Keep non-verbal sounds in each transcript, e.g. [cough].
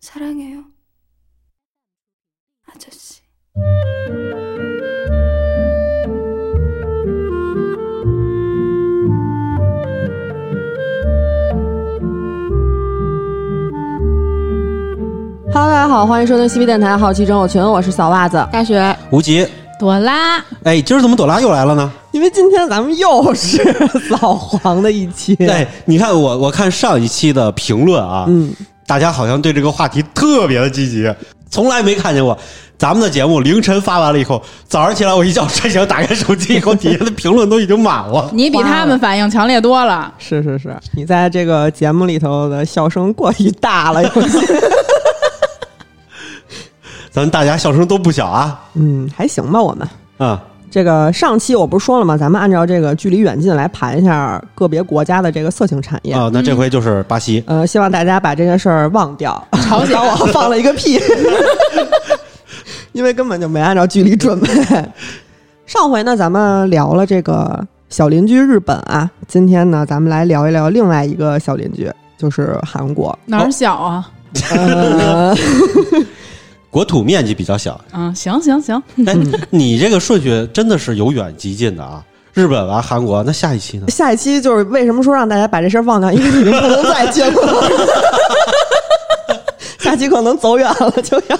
사랑해요. 아저씨. Hello，大家好，欢迎收听西皮电台好奇症友群，我是小袜子。大学无极，朵拉，哎，今儿怎么朵拉又来了呢？因为今天咱们又是[laughs] 扫黄的一期，对，你看我我看上一期的评论啊，嗯， 大家好像对这个话题特别的积极，从来没看见过。咱们的节目凌晨发完了以后，早上起来我一觉睡醒，打开手机以后，底下的评论都已经满了。你比他们反应强烈多了。[laughs] 是是是，你在这个节目里头的笑声过于大了，有些，[laughs] 咱们大家笑声都不小啊，嗯，还行吧，我们。啊、这个上期我不是说了吗？咱们按照这个距离远近来盘一下个别国家的这个色情产业。啊，那这回就是巴西，呃，希望大家把这件事儿忘掉。朝鲜 [laughs] 我放了一个屁，[laughs] 因为根本就没按照距离准备。上回呢，咱们聊了这个小邻居日本啊，今天呢，咱们来聊一聊另外一个小邻居，就是韩国。哪儿小啊？呃，[laughs] 国土面积比较小。嗯，行行行，哎，你这个顺序真的是由远及近的啊！日本完韩国，那下一期呢？下一期就是为什么说让大家把这事儿忘掉，因为你们不能再节目了。[laughs] 下期可能走远了就要。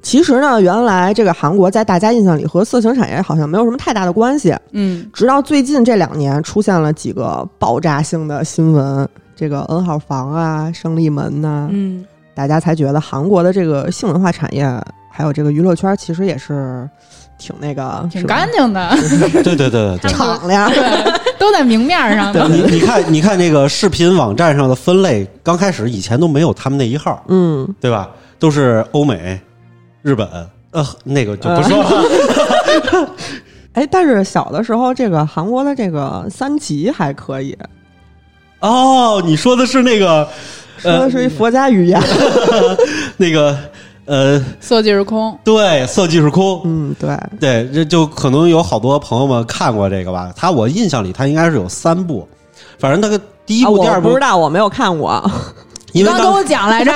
其实呢，原来这个韩国在大家印象里和色情产业好像没有什么太大的关系，嗯，直到最近这两年出现了几个爆炸性的新闻，这个 N 号房啊、胜利门呐、嗯，大家才觉得韩国的这个性文化产业还有这个娱乐圈其实也是挺那个挺干净的，[laughs] 对对对对 [laughs] 对。敞亮。对，都在明面上的。你你看，你看那个视频网站上的分类，刚开始以前都没有他们那一号，嗯，对吧？都是欧美、日本，呃，那个就不说了。[laughs] 哎，但是小的时候，这个韩国的这个三级还可以，哦，你说的是那个，说的呃，是一佛家语言。[laughs] 那个，呃，色即是空，对，色即是空。嗯，对，对，这就可能有好多朋友们看过这个吧。他我印象里，他应该是有三部，反正那个第一啊部、第二部我不知，道，我没有看过。[laughs] 因为当刚跟我讲来着，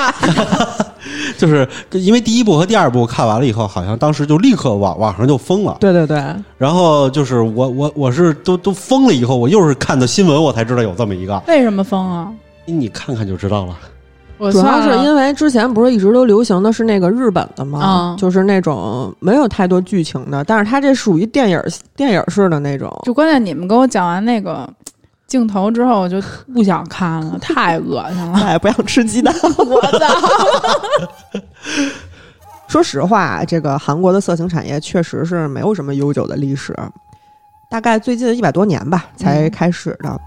[laughs] 就是因为第一部和第二部看完了以后，好像当时就立刻网网上就疯了。对对对，然后就是我我我是都都疯了以后，我又是看的新闻，我才知道有这么一个，为什么疯啊？你看看就知道了。我主要是因为之前不是一直都流行的是那个日本的吗？嗯就是那种没有太多剧情的，但是它这属于电影电影式的那种。就关键你们跟我讲完那个镜头之后，我就不想看了，[laughs] 太恶心了。哎，不想吃鸡蛋！[laughs] 我操！[laughs] 说实话，这个韩国的色情产业确实是没有什么悠久的历史，大概最近一百多年吧才开始的。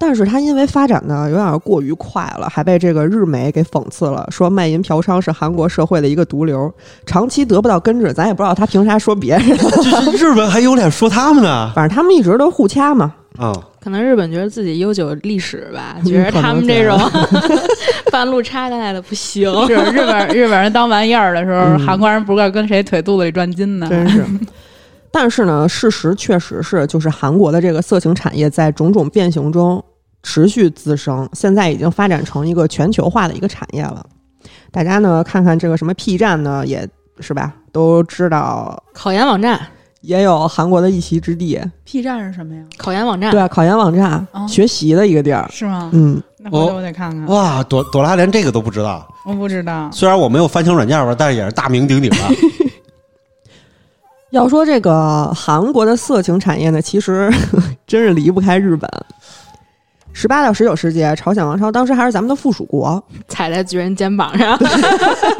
但是它因为发展的有点过于快了，还被这个日媒给讽刺了，说卖淫嫖娼是韩国社会的一个毒瘤，长期得不到根治。咱也不知道他凭啥说别人，[laughs] 日本还有脸说他们呢？反正他们一直都互掐嘛。啊、可能日本觉得自己悠久历史吧，嗯 [laughs] 觉得他们这种可 [laughs] 半路插进来的不行。是日本日本人当玩意儿的时候，嗯韩国人不知道跟谁腿肚子里转筋呢。真是。但是呢，事实确实是，就是韩国的这个色情产业在种种变形中持续滋生，现在已经发展成一个全球化的一个产业了。大家呢看看这个什么 P 站呢，也是吧，都知道考研网站，也有韩国的一席之地。P 站是什么呀？考研网站，对啊，考研网站、哦学习的一个地儿。是吗？嗯，那回头我得看看。哇，朵朵拉连这个都不知道。我不知道。虽然我没有翻墙软件吧，但是也是大名鼎鼎啊。[laughs] 要说这个韩国的色情产业呢，其实 [laughs] 真是离不开日本。十八到十九世纪，朝鲜王朝当时还是咱们的附属国。[laughs] 踩在巨人肩膀上。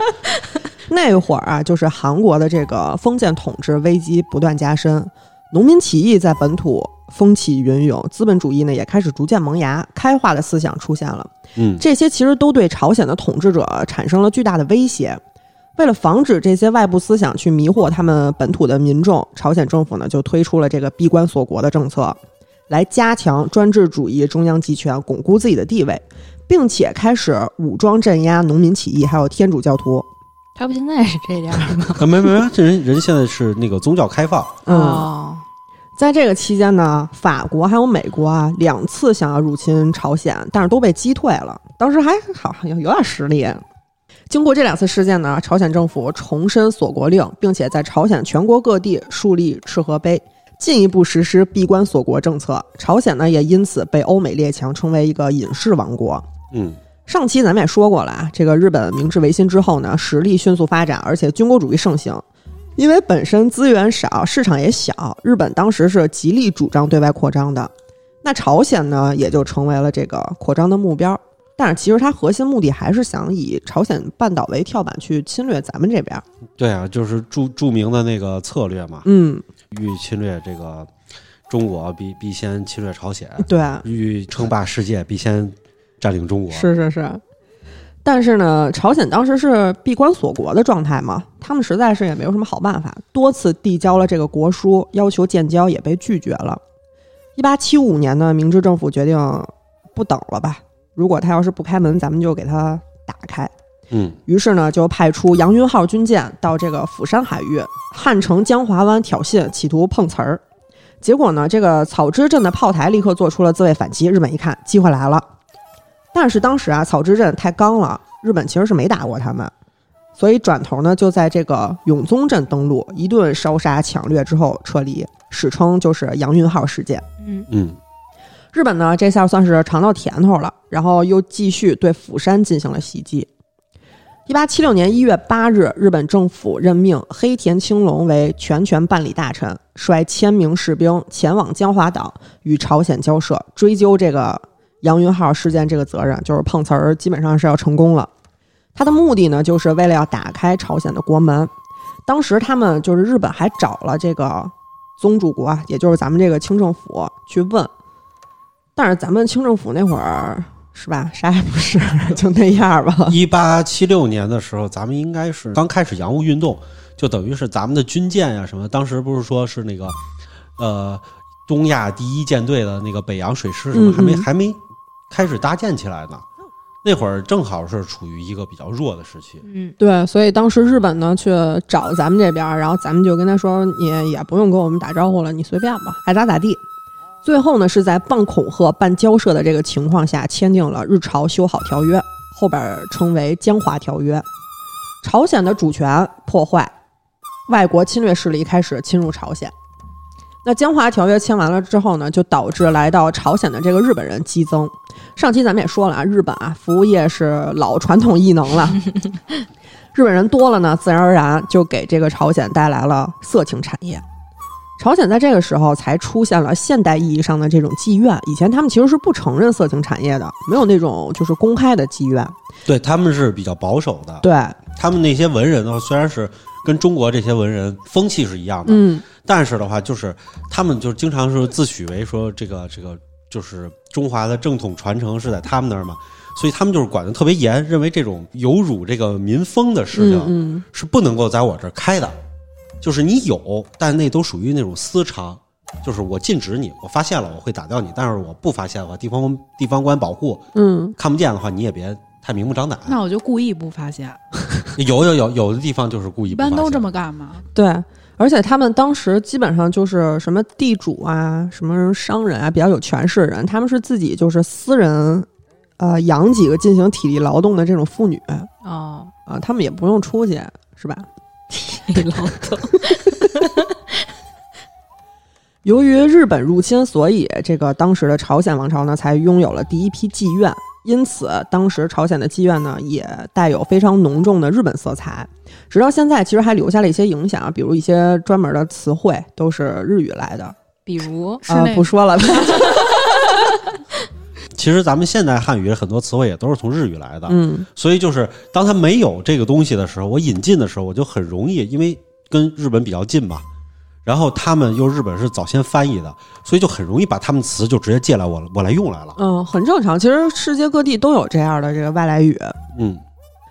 [laughs] 那会儿啊，就是韩国的这个封建统治危机不断加深，农民起义在本土风起云涌，资本主义呢也开始逐渐萌芽，开化的思想出现了。嗯，这些其实都对朝鲜的统治者产生了巨大的威胁。为了防止这些外部思想去迷惑他们本土的民众，朝鲜政府呢就推出了这个闭关锁国的政策，来加强专制主义中央集权，巩固自己的地位，并且开始武装镇压农民起义，还有天主教徒。他不现在是这样吗？啊，没没没，这人人现在是那个宗教开放，嗯，哦，在这个期间呢，法国还有美国啊两次想要入侵朝鲜，但是都被击退了。当时还好有有点实力。经过这两次事件呢，朝鲜政府重申锁国令，并且在朝鲜全国各地树立赤河碑，进一步实施闭关锁国政策。朝鲜呢也因此被欧美列强称为一个隐士王国。嗯，上期咱们也说过了啊，这个日本明治维新之后呢，实力迅速发展，而且军国主义盛行。因为本身资源少，市场也小，日本当时是极力主张对外扩张的。那朝鲜呢，也就成为了这个扩张的目标。但是其实它核心目的还是想以朝鲜半岛为跳板去侵略咱们这边。对啊，就是著著名的那个策略嘛，嗯，欲侵略这个中国，必必先侵略朝鲜；对，啊欲称霸世界，必先占领中国。是是是。但是呢，朝鲜当时是闭关锁国的状态嘛，他们实在是也没有什么好办法，多次递交了这个国书，要求建交也被拒绝了。一八七五年呢，明治政府决定不等了吧，如果他要是不开门，咱们就给他打开。嗯，于是呢，就派出杨云号军舰到这个釜山海域、汉城江华湾挑衅，企图碰瓷儿。结果呢，这个草之镇的炮台立刻做出了自卫反击。日本一看机会来了，但是当时啊，草之镇太刚了，日本其实是没打过他们，所以转头呢就在这个永宗镇登陆，一顿烧杀抢掠之后撤离，史称就是杨云号事件。嗯嗯，日本呢，这下算是尝到甜头了，然后又继续对釜山进行了袭击。一八七六年一月八日，日本政府任命黑田青龙为全权办理大臣，率千名士兵前往江华岛与朝鲜交涉，追究这个杨云号事件这个责任，就是碰瓷儿，基本上是要成功了。他的目的呢，就是为了要打开朝鲜的国门。当时他们就是日本还找了这个宗主国，也就是咱们这个清政府去问，但是咱们清政府那会儿是吧，啥也不是，[laughs] 就那样吧。一八七六年的时候，咱们应该是刚开始洋务运动，就等于是咱们的军舰呀、什么，当时不是说是那个呃东亚第一舰队的那个北洋水师什么，嗯还没嗯还没开始搭建起来呢。那会儿正好是处于一个比较弱的时期。嗯对，所以当时日本呢去找咱们这边儿，然后咱们就跟他说，你也不用跟我们打招呼了，你随便吧，爱咋咋地。最后呢，是在半恐吓、半交涉的这个情况下，签订了日朝修好条约，后边儿称为江华条约。朝鲜的主权破坏，外国侵略势力开始侵入朝鲜。那江华条约签完了之后呢，就导致来到朝鲜的这个日本人激增。上期咱们也说了啊，日本啊，服务业是老传统异能了。[laughs] 日本人多了呢，自然而然就给这个朝鲜带来了色情产业。朝鲜在这个时候才出现了现代意义上的这种妓院，以前他们其实是不承认色情产业的，没有那种就是公开的妓院。对他们是比较保守的，对，他们那些文人的话，虽然是跟中国这些文人风气是一样的，嗯，但是的话，就是他们就经常是自诩为说这个这个就是中华的正统传承是在他们那儿嘛，所以他们就是管得特别严，认为这种有辱这个民风的事情嗯是不能够在我这儿开的，就是你有，但那都属于那种私娼。就是我禁止你，我发现了我会打掉你，但是我不发现的话，地方地方官保护嗯看不见的话，你也别太明目张胆。那我就故意不发现，[laughs] 有有有有的地方就是故意一不发现，般都这么干嘛？嗯，对。而且他们当时基本上就是什么地主啊、什么商人啊，比较有权势的人，他们是自己就是私人，呃，养几个进行体力劳动的这种妇女哦，啊，他们也不用出去，是吧？劳动，[laughs] 由于日本入侵，所以这个当时的朝鲜王朝呢，才拥有了第一批妓院。因此，当时朝鲜的妓院呢，也带有非常浓重的日本色彩。直到现在，其实还留下了一些影响，比如一些专门的词汇都是日语来的。比如啊、不说了。其实咱们现代汉语很多词汇也都是从日语来的，嗯所以就是当它没有这个东西的时候，我引进的时候，我就很容易，因为跟日本比较近嘛，然后他们又日本是早先翻译的，所以就很容易把他们词就直接借来我我来用来了。嗯，很正常。其实世界各地都有这样的这个外来语。嗯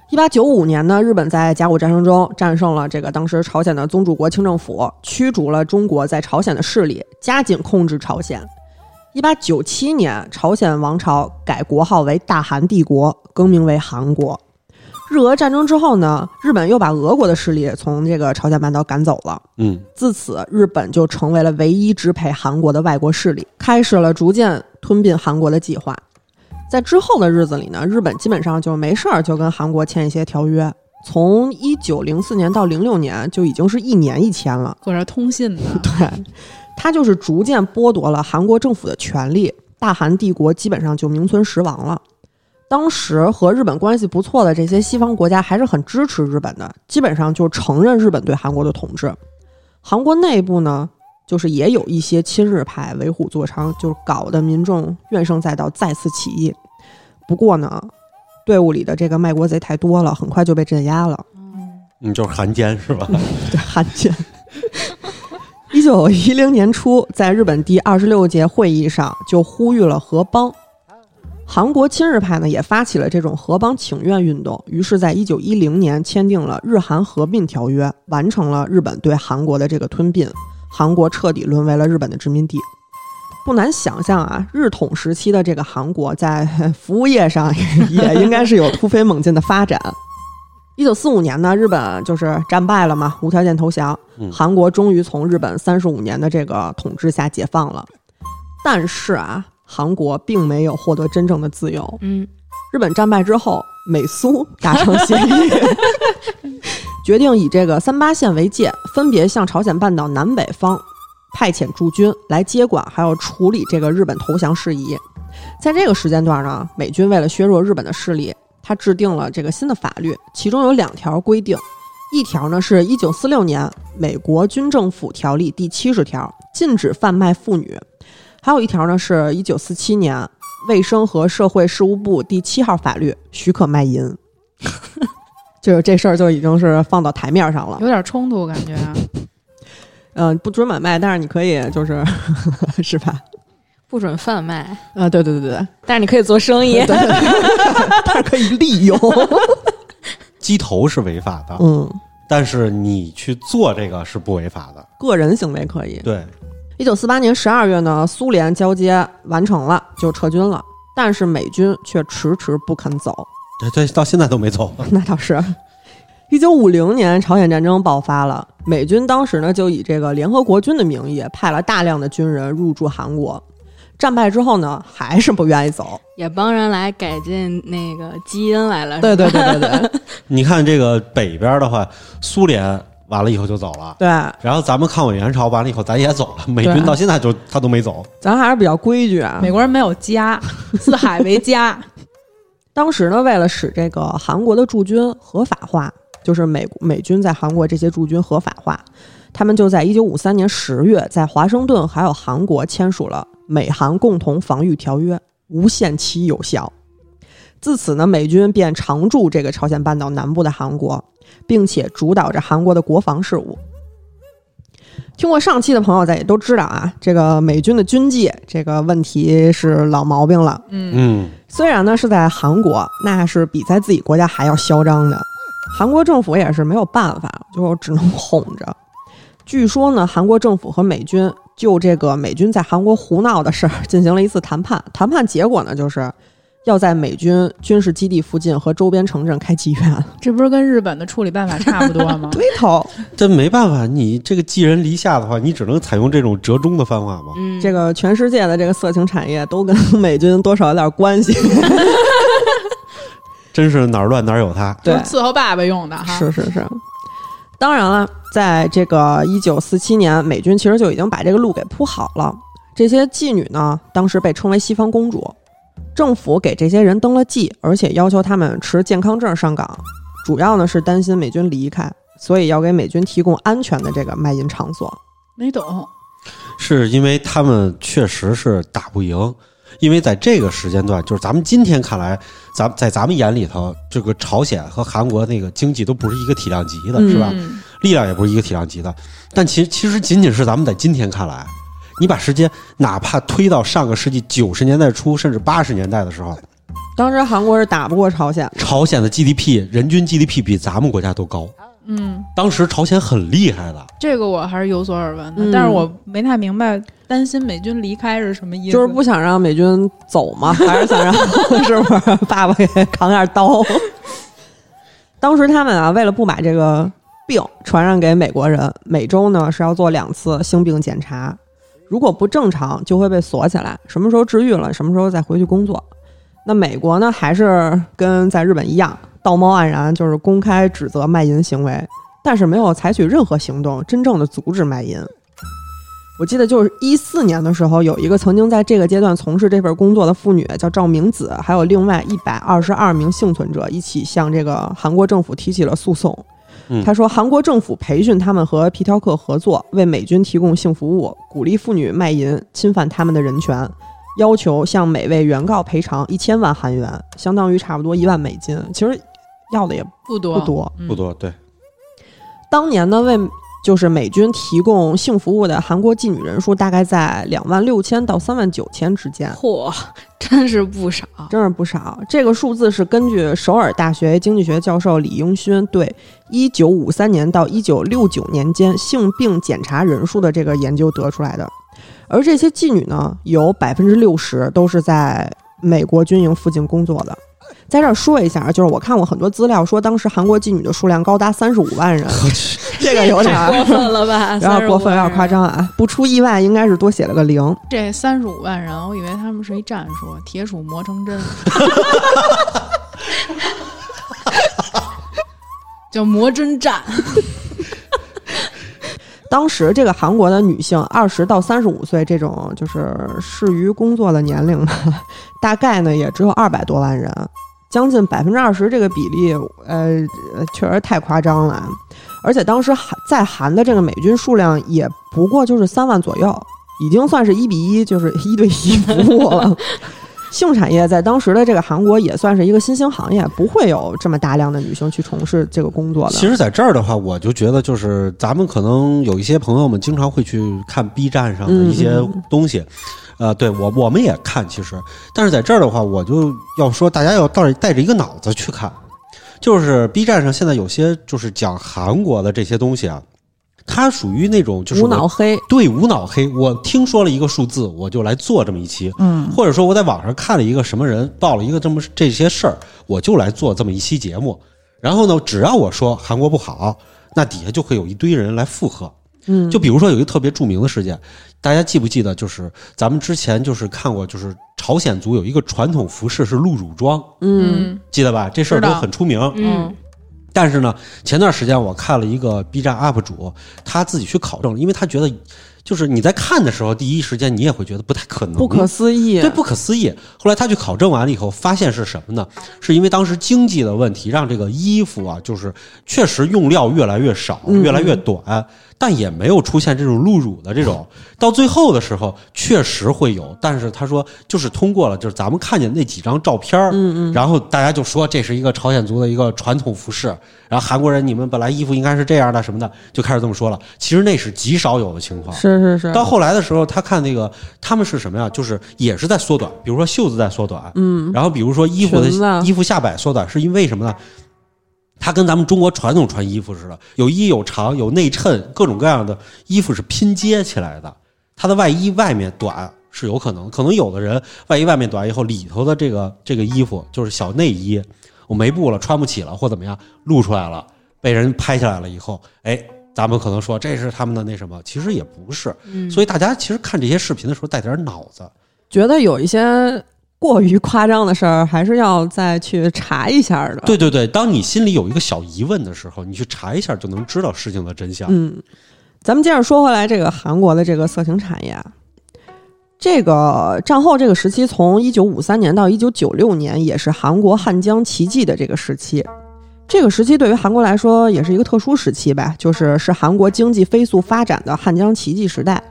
一八九五年呢，日本在甲午战争中战胜了这个当时朝鲜的宗主国清政府，驱逐了中国在朝鲜的势力，加紧控制朝鲜。一八九七年，朝鲜王朝改国号为大韩帝国，更名为韩国。日俄战争之后呢，日本又把俄国的势力从这个朝鲜半岛赶走了。嗯，自此，日本就成为了唯一支配韩国的外国势力，开始了逐渐吞并韩国的计划。在之后的日子里呢，日本基本上就没事儿就跟韩国签一些条约。从一九零四年到零六年，就已经是一年一签了。搁这通信呢。[laughs] 对，他就是逐渐剥夺了韩国政府的权利，大韩帝国基本上就名存实亡了。当时和日本关系不错的这些西方国家还是很支持日本的，基本上就承认日本对韩国的统治。韩国内部呢，就是也有一些亲日派为虎作伥，就是搞得民众怨声载道，再次起义。不过呢，队伍里的这个卖国贼太多了，很快就被镇压了。嗯，就是汉奸是吧？[laughs] 对，汉奸。一九一零年初，在日本第二十六届会议上就呼吁了合邦。韩国亲日派呢也发起了这种合邦请愿运动，于是，在一九一零年签订了日韩合并条约，完成了日本对韩国的这个吞并，韩国彻底沦为了日本的殖民地。不难想象啊，日统时期的这个韩国在服务业上也应该是有突飞猛进的发展。一九四五年呢，日本就是战败了嘛，无条件投降，嗯韩国终于从日本三十五年的这个统治下解放了。但是啊，韩国并没有获得真正的自由。嗯，日本战败之后，美苏达成协议，[laughs] 决定以这个三八线为界，分别向朝鲜半岛南北方派遣驻军来接管，还有处理这个日本投降事宜。在这个时间段呢，美军为了削弱日本的势力，他制定了这个新的法律，其中有两条规定，一条呢是一九四六年美国军政府条例第七十条，禁止贩卖妇女。还有一条呢，是一九四七年卫生和社会事务部第七号法律，许可卖淫。[laughs] 就是这事儿就已经是放到台面上了有，点冲突感觉啊。嗯、不准买卖，但是你可以就是 [laughs] 是吧？不准贩卖，啊，对对对对，但是你可以做生意。[laughs] [laughs] 但是可以利用，[laughs] 鸡头是违法的，嗯，但是你去做这个是不违法的。个人行为可以。对，一九四八年十二月呢，苏联交接完成了，就撤军了，但是美军却迟迟不肯走。对对到现在都没走。那倒是。一九五零年，朝鲜战争爆发了，美军当时呢就以这个联合国军的名义派了大量的军人入驻韩国。战败之后呢，还是不愿意走。也帮人来改进那个基因来了。对对对对对 [laughs] 你看这个北边的话，苏联完了以后就走了，对，然后咱们抗美援朝完了以后，咱也走了，美军到现在就他都没走。咱还是比较规矩啊。美国人没有家，四海为家。[laughs] 当时呢，为了使这个韩国的驻军合法化，就是美美军在韩国这些驻军合法化，他们就在一九五三年十月，在华盛顿还有韩国签署了美韩共同防御条约，无限期有效。自此呢，美军便常驻这个朝鲜半岛南部的韩国，并且主导着韩国的国防事务。听过上期的朋友，咱也都知道啊，这个美军的军纪这个问题是老毛病了。嗯，嗯，虽然呢是在韩国，那是比在自己国家还要嚣张的。韩国政府也是没有办法，就只能哄着。据说呢，韩国政府和美军就这个美军在韩国胡闹的事儿进行了一次谈判，谈判结果呢就是要在美军军事基地附近和周边城镇开妓院。[laughs] 这不是跟日本的处理办法差不多吗？[laughs] [laughs] 对头，这没办法，你这个寄人篱下的话，你只能采用这种折中的方法嘛。嗯，这个全世界的这个色情产业都跟美军多少有点关系。真是哪儿乱哪儿有他。对伺候爸爸用的哈。是是是。当然了，在这个一九四七年，美军其实就已经把这个路给铺好了。这些妓女呢，当时被称为西方公主。政府给这些人登了记，而且要求他们持健康证上岗，主要呢是担心美军离开，所以要给美军提供安全的这个卖淫场所。没懂。是因为他们确实是打不赢，因为在这个时间段，就是咱们今天看来，咱在咱们眼里头，这个朝鲜和韩国那个经济都不是一个体量级的，嗯是吧？嗯力量也不是一个体量级的。但其实其实仅仅是咱们在今天看来，你把时间哪怕推到上个世纪九十年代初甚至八十年代的时候，当时韩国是打不过朝鲜的，朝鲜的 GDP 人均 GDP 比咱们国家都高。嗯，当时朝鲜很厉害的，这个我还是有所耳闻的，嗯但是我没太明白担心美军离开是什么意思。就是不想让美军走嘛，还是想让 [laughs] 是不是爸爸给扛点刀？[laughs] 当时他们啊，为了不把这个病传染给美国人，每周呢是要做两次性病检查，如果不正常就会被锁起来，什么时候治愈了，什么时候再回去工作。那美国呢，还是跟在日本一样，道貌岸然，就是公开指责卖淫行为，但是没有采取任何行动，真正的阻止卖淫。我记得就是一四年的时候，有一个曾经在这个阶段从事这份工作的妇女叫赵明子，还有另外一百二十二名幸存者一起向这个韩国政府提起了诉讼。嗯他说，韩国政府培训他们和皮条客合作，为美军提供性服务，鼓励妇女卖淫，侵犯他们的人权，要求向每位原告赔偿一千万韩元，相当于差不多一万美金。其实要的也不多不多。嗯不多，对，当年呢，为就是美军提供性服务的韩国妓女人数大概在两万六千到三万九千之间，嚯，真是不少。真是不少。这个数字是根据首尔大学经济学教授李英勋对一九五三年到一九六九年间性病检查人数的这个研究得出来的。而这些妓女呢，有百分之六十都是在美国军营附近工作的。在这儿说一下，就是我看过很多资料，说当时韩国妓女的数量高达三十五万人，[laughs] 这个有点儿过分了吧？[laughs] 有点过分，有点夸张啊！不出意外，应该是多写了个零。这三十五万人，我以为他们是一战术，铁杵磨成针，[laughs] 叫磨针战。当时这个韩国的女性二十到三十五岁这种就是适于工作的年龄呢，大概呢也只有二百多万人，将近百分之二十这个比例，呃，确实太夸张了。而且当时韩在韩的这个美军数量也不过就是三万左右，已经算是一比一，就是一对一 [laughs] 服务了。性产业在当时的这个韩国也算是一个新兴行业，不会有这么大量的女性去从事这个工作的。其实，在这儿的话，我就觉得，就是咱们可能有一些朋友们经常会去看 B 站上的一些嗯东西，呃，对我我们也看，其实，但是在这儿的话，我就要说，大家要带带着一个脑子去看，就是 B 站上现在有些就是讲韩国的这些东西啊，它属于那种就是无脑黑，对无脑黑，我听说了一个数字，我就来做这么一期，嗯，或者说我在网上看了一个什么人报了一个这么这些事儿，我就来做这么一期节目。然后呢，只要我说韩国不好，那底下就会有一堆人来附和。嗯，就比如说有一个特别著名的事件，大家记不记得？就是咱们之前就是看过，就是朝鲜族有一个传统服饰是露乳装，嗯记得吧？这事儿都很出名。嗯，但是呢，前段时间我看了一个 B 站 UP 主，他自己去考证，因为他觉得，就是你在看的时候，第一时间你也会觉得不太可能，不可思议，对，不可思议。后来他去考证完了以后，发现是什么呢？是因为当时经济的问题，让这个衣服啊，就是确实用料越来越少，嗯越来越短，但也没有出现这种露乳的这种。到最后的时候，确实会有，但是他说就是通过了，就是咱们看见那几张照片儿嗯嗯，然后大家就说这是一个朝鲜族的一个传统服饰，然后韩国人你们本来衣服应该是这样的什么的，就开始这么说了。其实那是极少有的情况。是是是，到后来的时候，他看那个他们是什么呀？就是也是在缩短，比如说袖子在缩短，嗯然后比如说衣服的衣服下摆缩短，是因为什么呢？它跟咱们中国传统穿衣服似的，有衣有长有内衬，各种各样的衣服是拼接起来的。它的外衣外面短是有可能，可能有的人外衣外面短以后，里头的这个这个衣服就是小内衣，我没布了，穿不起了，或怎么样，露出来了，被人拍下来了以后，哎，咱们可能说这是他们的那什么，其实也不是。嗯所以大家其实看这些视频的时候带点脑子。觉得有一些过于夸张的事儿，还是要再去查一下的。对对对，当你心里有一个小疑问的时候，你去查一下就能知道事情的真相。嗯，咱们接着说回来，这个韩国的这个色情产业啊，这个战后这个时期，从一九五三年到一九九六年，也是韩国汉江奇迹的这个时期。这个时期对于韩国来说也是一个特殊时期吧，就是是韩国经济飞速发展的汉江奇迹时代。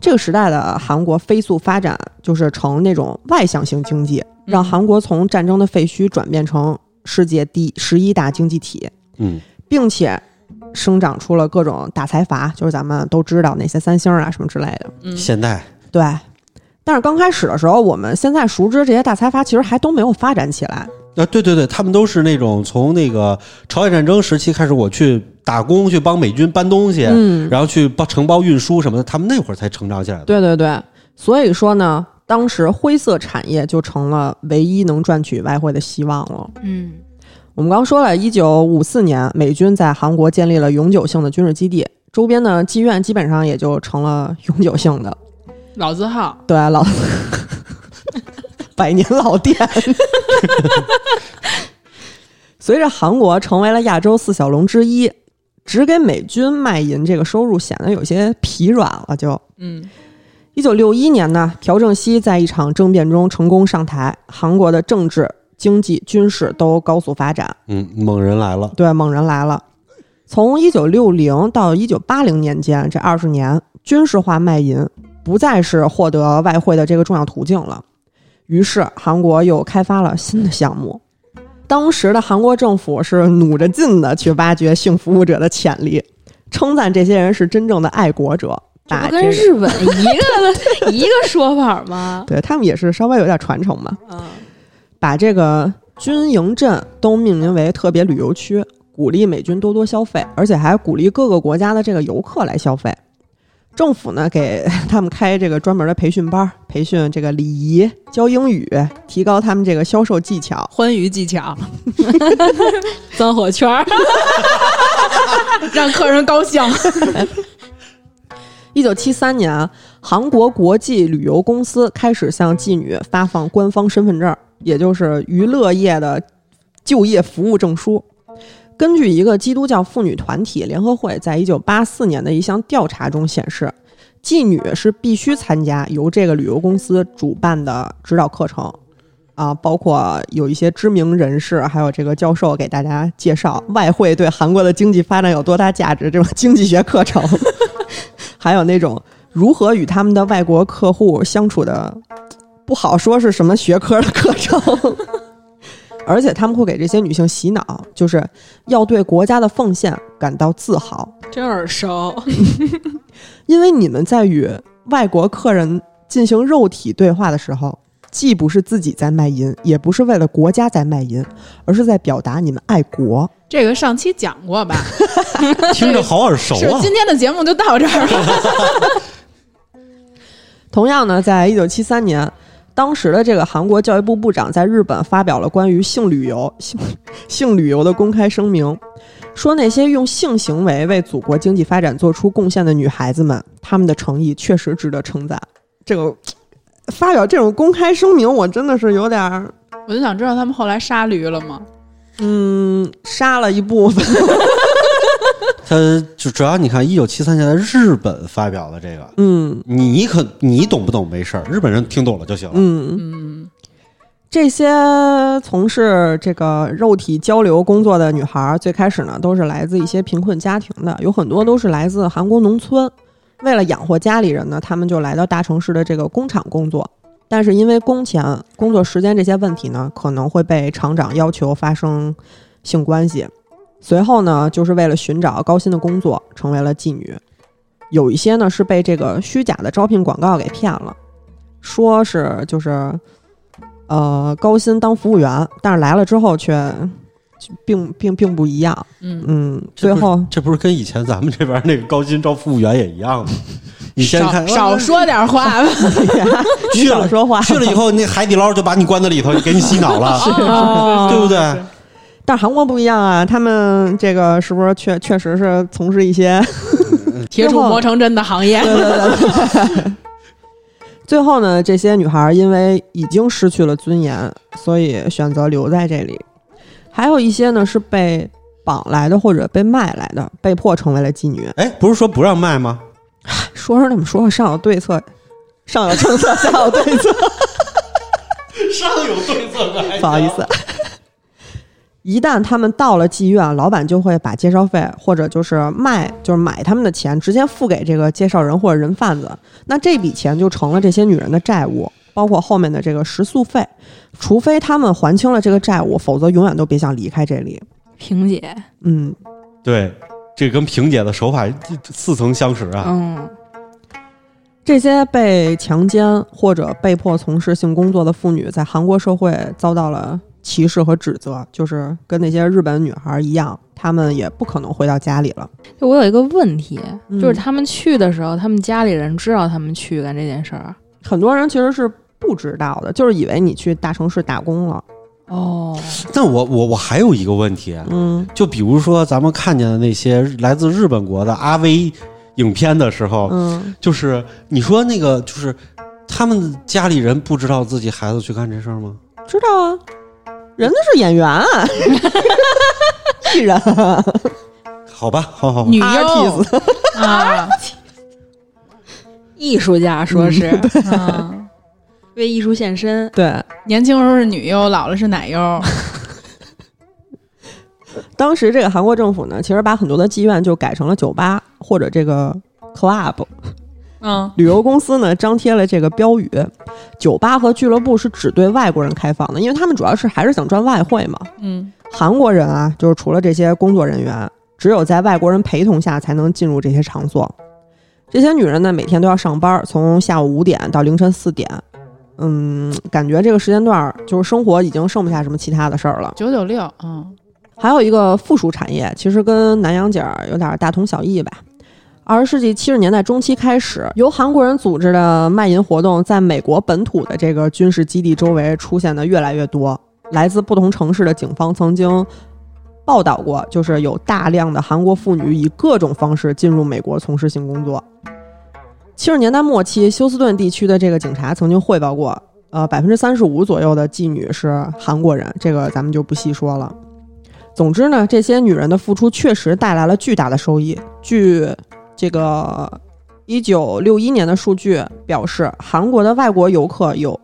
这个时代的韩国飞速发展，就是成那种外向型经济，让韩国从战争的废墟转变成世界第十一大经济体。嗯，并且生长出了各种大财阀，就是咱们都知道那些三星啊什么之类的。嗯，现代对，但是刚开始的时候，我们现在熟知这些大财阀其实还都没有发展起来。啊，对对对，他们都是那种从那个朝鲜战争时期开始，我去打工去帮美军搬东西，嗯，然后去帮承包运输什么的，他们那会儿才成长起来的。对对对，所以说呢，当时灰色产业就成了唯一能赚取外汇的希望了。嗯我们刚说了，一九五四年，美军在韩国建立了永久性的军事基地，周边的妓院基本上也就成了永久性的。老字号，对，老百年老店。[laughs] 随着韩国成为了亚洲四小龙之一，只给美军卖淫这个收入显得有些疲软了。就嗯，一九六一年呢，朴正熙在一场政变中成功上台，韩国的政治、经济、军事都高速发展。嗯，猛人来了，对，猛人来了。从一九六零到一九八零年间，这二十年，军事化卖淫不再是获得外汇的这个重要途径了。于是，韩国又开发了新的项目。当时的韩国政府是努着劲的去挖掘性服务者的潜力，称赞这些人是真正的爱国者。把不跟日本一个 [laughs] 一个说法吗？对他们也是稍微有点传承嘛。嗯，把这个军营镇都命名为特别旅游区，鼓励美军多多消费，而且还鼓励各个国家的这个游客来消费。政府呢给 [laughs] 他们开这个专门的培训班，培训这个礼仪、教英语，提高他们这个销售技巧。欢愉技巧，[laughs] 钻火圈儿，[laughs] 让客人高兴。一九七三年啊，韩国国际旅游公司开始向妓女发放官方身份证，也就是娱乐业的就业服务证书。根据一个基督教妇女团体联合会在一九八四年的一项调查中显示，妓女是必须参加由这个旅游公司主办的指导课程。啊，包括有一些知名人士，还有这个教授给大家介绍外汇对韩国的经济发展有多大价值这种经济学课程，[laughs] 还有那种如何与他们的外国客户相处的，不好说是什么学科的课程。而且他们会给这些女性洗脑，就是要对国家的奉献感到自豪，真耳熟。[laughs] 因为你们在与外国客人进行肉体对话的时候，既不是自己在卖淫，也不是为了国家在卖淫，而是在表达你们爱国。这个上期讲过吧？[laughs] 听着好耳熟啊！是今天的节目就到这儿了。[laughs] 同样呢，在一九七三年，当时的这个韩国教育部部长在日本发表了关于性旅游、[laughs] 性性旅游的公开声明，说那些用性行为为祖国经济发展做出贡献的女孩子们，她们的诚意确实值得称赞。这个发表这种公开声明，我真的是有点儿我就想知道他们后来杀驴了吗？嗯，杀了一部分。他就主要你看，一九七三年在日本发表的这个，嗯你可你懂不懂没事儿，日本人听懂了就行了。嗯，嗯，这些从事这个肉体交流工作的女孩儿，最开始呢都是来自一些贫困家庭的，有很多都是来自韩国农村。为了养活家里人呢，他们就来到大城市的这个工厂工作。但是因为工钱、工作时间这些问题呢，可能会被厂长要求发生性关系。随后呢，就是为了寻找高薪的工作，成为了妓女。有一些呢是被这个虚假的招聘广告给骗了，说是就是呃高薪当服务员，但是来了之后却并并并不一样。嗯最后这不是跟以前咱们这边那个高薪招服务员也一样吗？你先看少少说点话吧。[laughs] 你去了少说话，去了以后，那海底捞就把你关在里头，给你洗脑了，[laughs] 哦对不对？但是韩国不一样啊，他们这个是不是确确实是从事一些 [laughs] 铁杵磨成针的行业对。对对对。最后呢，这些女孩因为已经失去了尊严，所以选择留在这里。还有一些呢是被绑来的或者被卖来的，被迫成为了妓女。哎，不是说不让卖吗？[laughs] 说是那么说，上有对策，上有政策，下有对策。上有对策的，[laughs] 不好意思。一旦他们到了妓院，老板就会把介绍费或者就是卖，就是买他们的钱直接付给这个介绍人或者人贩子。那这笔钱就成了这些女人的债务，包括后面的这个食宿费。除非他们还清了这个债务，否则永远都别想离开这里。萍姐，嗯，对，这跟萍姐的手法似曾相识啊。嗯，这些被强奸或者被迫从事性工作的妇女，在韩国社会遭到了歧视和指责，就是跟那些日本女孩一样，她们也不可能回到家里了。就我有一个问题，嗯就是他们去的时候，他们家里人知道他们去干这件事儿。很多人其实是不知道的，就是以为你去大城市打工了哦，但我我我还有一个问题，嗯就比如说咱们看见的那些来自日本国的阿威影片的时候，嗯，就是你说那个就是他们家里人不知道自己孩子去干这事儿吗？知道啊，人家是演员啊，[laughs] 艺人啊。好吧，好好好，女优 artist 啊，[laughs] 艺术家说是。嗯为艺术献身，对，年轻时候是女优，老了是奶优。[laughs] 当时这个韩国政府呢，其实把很多的妓院就改成了酒吧或者这个 club，嗯旅游公司呢张贴了这个标语，酒吧和俱乐部是只对外国人开放的，因为他们主要是还是想赚外汇嘛。嗯韩国人啊，就是除了这些工作人员，只有在外国人陪同下才能进入这些场所。这些女人呢，每天都要上班，从下午五点到凌晨四点。嗯，感觉这个时间段儿就是生活已经剩不下什么其他的事儿了。九九六，嗯还有一个附属产业，其实跟南洋姐儿有点大同小异吧。二十世纪七十年代中期开始，由韩国人组织的卖淫活动，在美国本土的这个军事基地周围出现的越来越多。来自不同城市的警方曾经报道过，就是有大量的韩国妇女以各种方式进入美国从事性工作。七十年代末期，休斯顿地区的这个警察曾经汇报过，呃，百分之三十五左右的妓女是韩国人，这个咱们就不细说了。总之呢，这些女人的付出确实带来了巨大的收益。据这个一九六一年的数据表示，韩国的外国游客有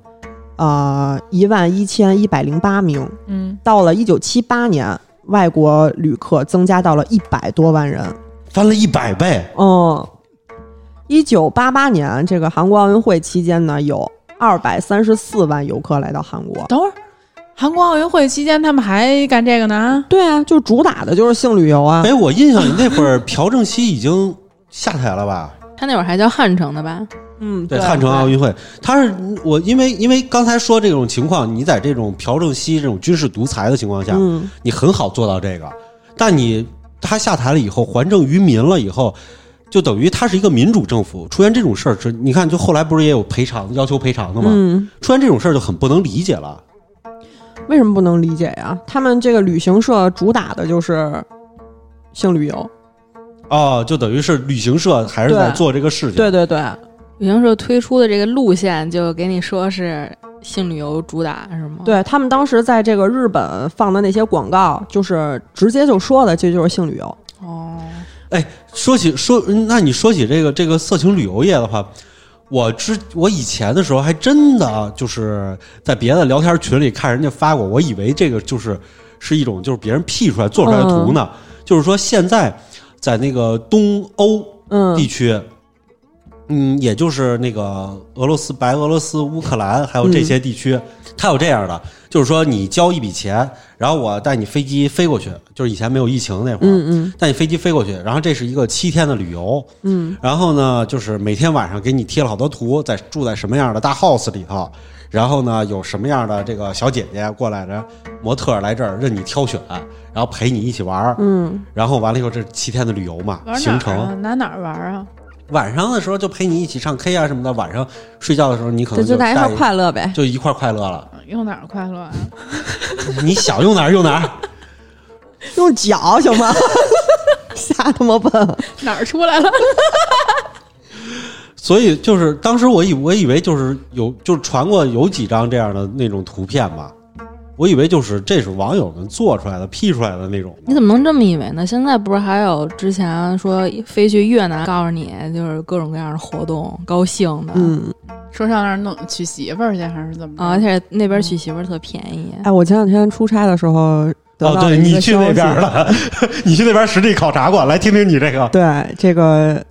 呃一万一千一百零八名，嗯，到了一九七八年，外国旅客增加到了一百多万人。翻了一百倍，嗯，一九八八年这个韩国奥运会期间呢，有二百三十四万游客来到韩国。等会儿，韩国奥运会期间他们还干这个呢？对啊，就主打的就是性旅游啊。哎，我印象里那会儿朴正熙已经下台了吧？他那会儿还叫汉城的吧？嗯，对，汉城奥运会，他是我因为因为刚才说这种情况，你在这种朴正熙这种军事独裁的情况下，嗯，你很好做到这个，但你他下台了以后，还政于民了以后，就等于他是一个民主政府，出现这种事儿，是你看，就后来不是也有赔偿要求赔偿的吗？嗯，出现这种事儿就很不能理解了。为什么不能理解呀？他们这个旅行社主打的就是性旅游。哦，就等于是旅行社还是在做这个事情。对对对，旅行社推出的这个路线就给你说是性旅游主打是吗？，对他们当时在这个日本放的那些广告，就是直接就说的，这就是性旅游。哦，哎说起说，那你说起这个这个色情旅游业的话，我之我以前的时候还真的就是在别的聊天群里看人家发过，我以为这个就是是一种就是别人 P 出来做出来的图呢。就是说现在在那个东欧嗯。地区，嗯，也就是那个俄罗斯、白俄罗斯、乌克兰还有这些地区，它有这样的，就是说你交一笔钱，然后我带你飞机飞过去，就是以前没有疫情那会儿，嗯。带你飞机飞过去，然后这是一个七天的旅游，嗯。然后呢，就是每天晚上给你贴了好多图，在住在什么样的大 house 里头，然后呢有什么样的这个小姐姐过来着，模特来这儿任你挑选，然后陪你一起玩儿，嗯然后完了以后这七天的旅游嘛，玩哪行程哪儿玩啊？晚上的时候就陪你一起唱 K 啊什么的，晚上睡觉的时候你可能带就大家一块快乐呗。就一块儿快乐了，用哪儿快乐啊？[laughs] 你想用哪儿用哪儿。[laughs] 用脚行吗？[laughs] 瞎他妈笨。哪儿出来了？所以就是当时我以我以为就是有就是传过有几张这样的那种图片吧，我以为就是这是网友们做出来的 P 出来的那种。你怎么能这么以为呢？现在不是还有之前说飞去越南，告诉你就是各种各样的活动，高兴的，嗯，说上那儿弄娶媳妇儿去还是怎么着？啊而且那边娶媳妇儿特便宜。哎，我前两天出差的时候得哦，到了对一个消息 [laughs] 你去那边了，你去那边实地考察过，来听听你这个对这个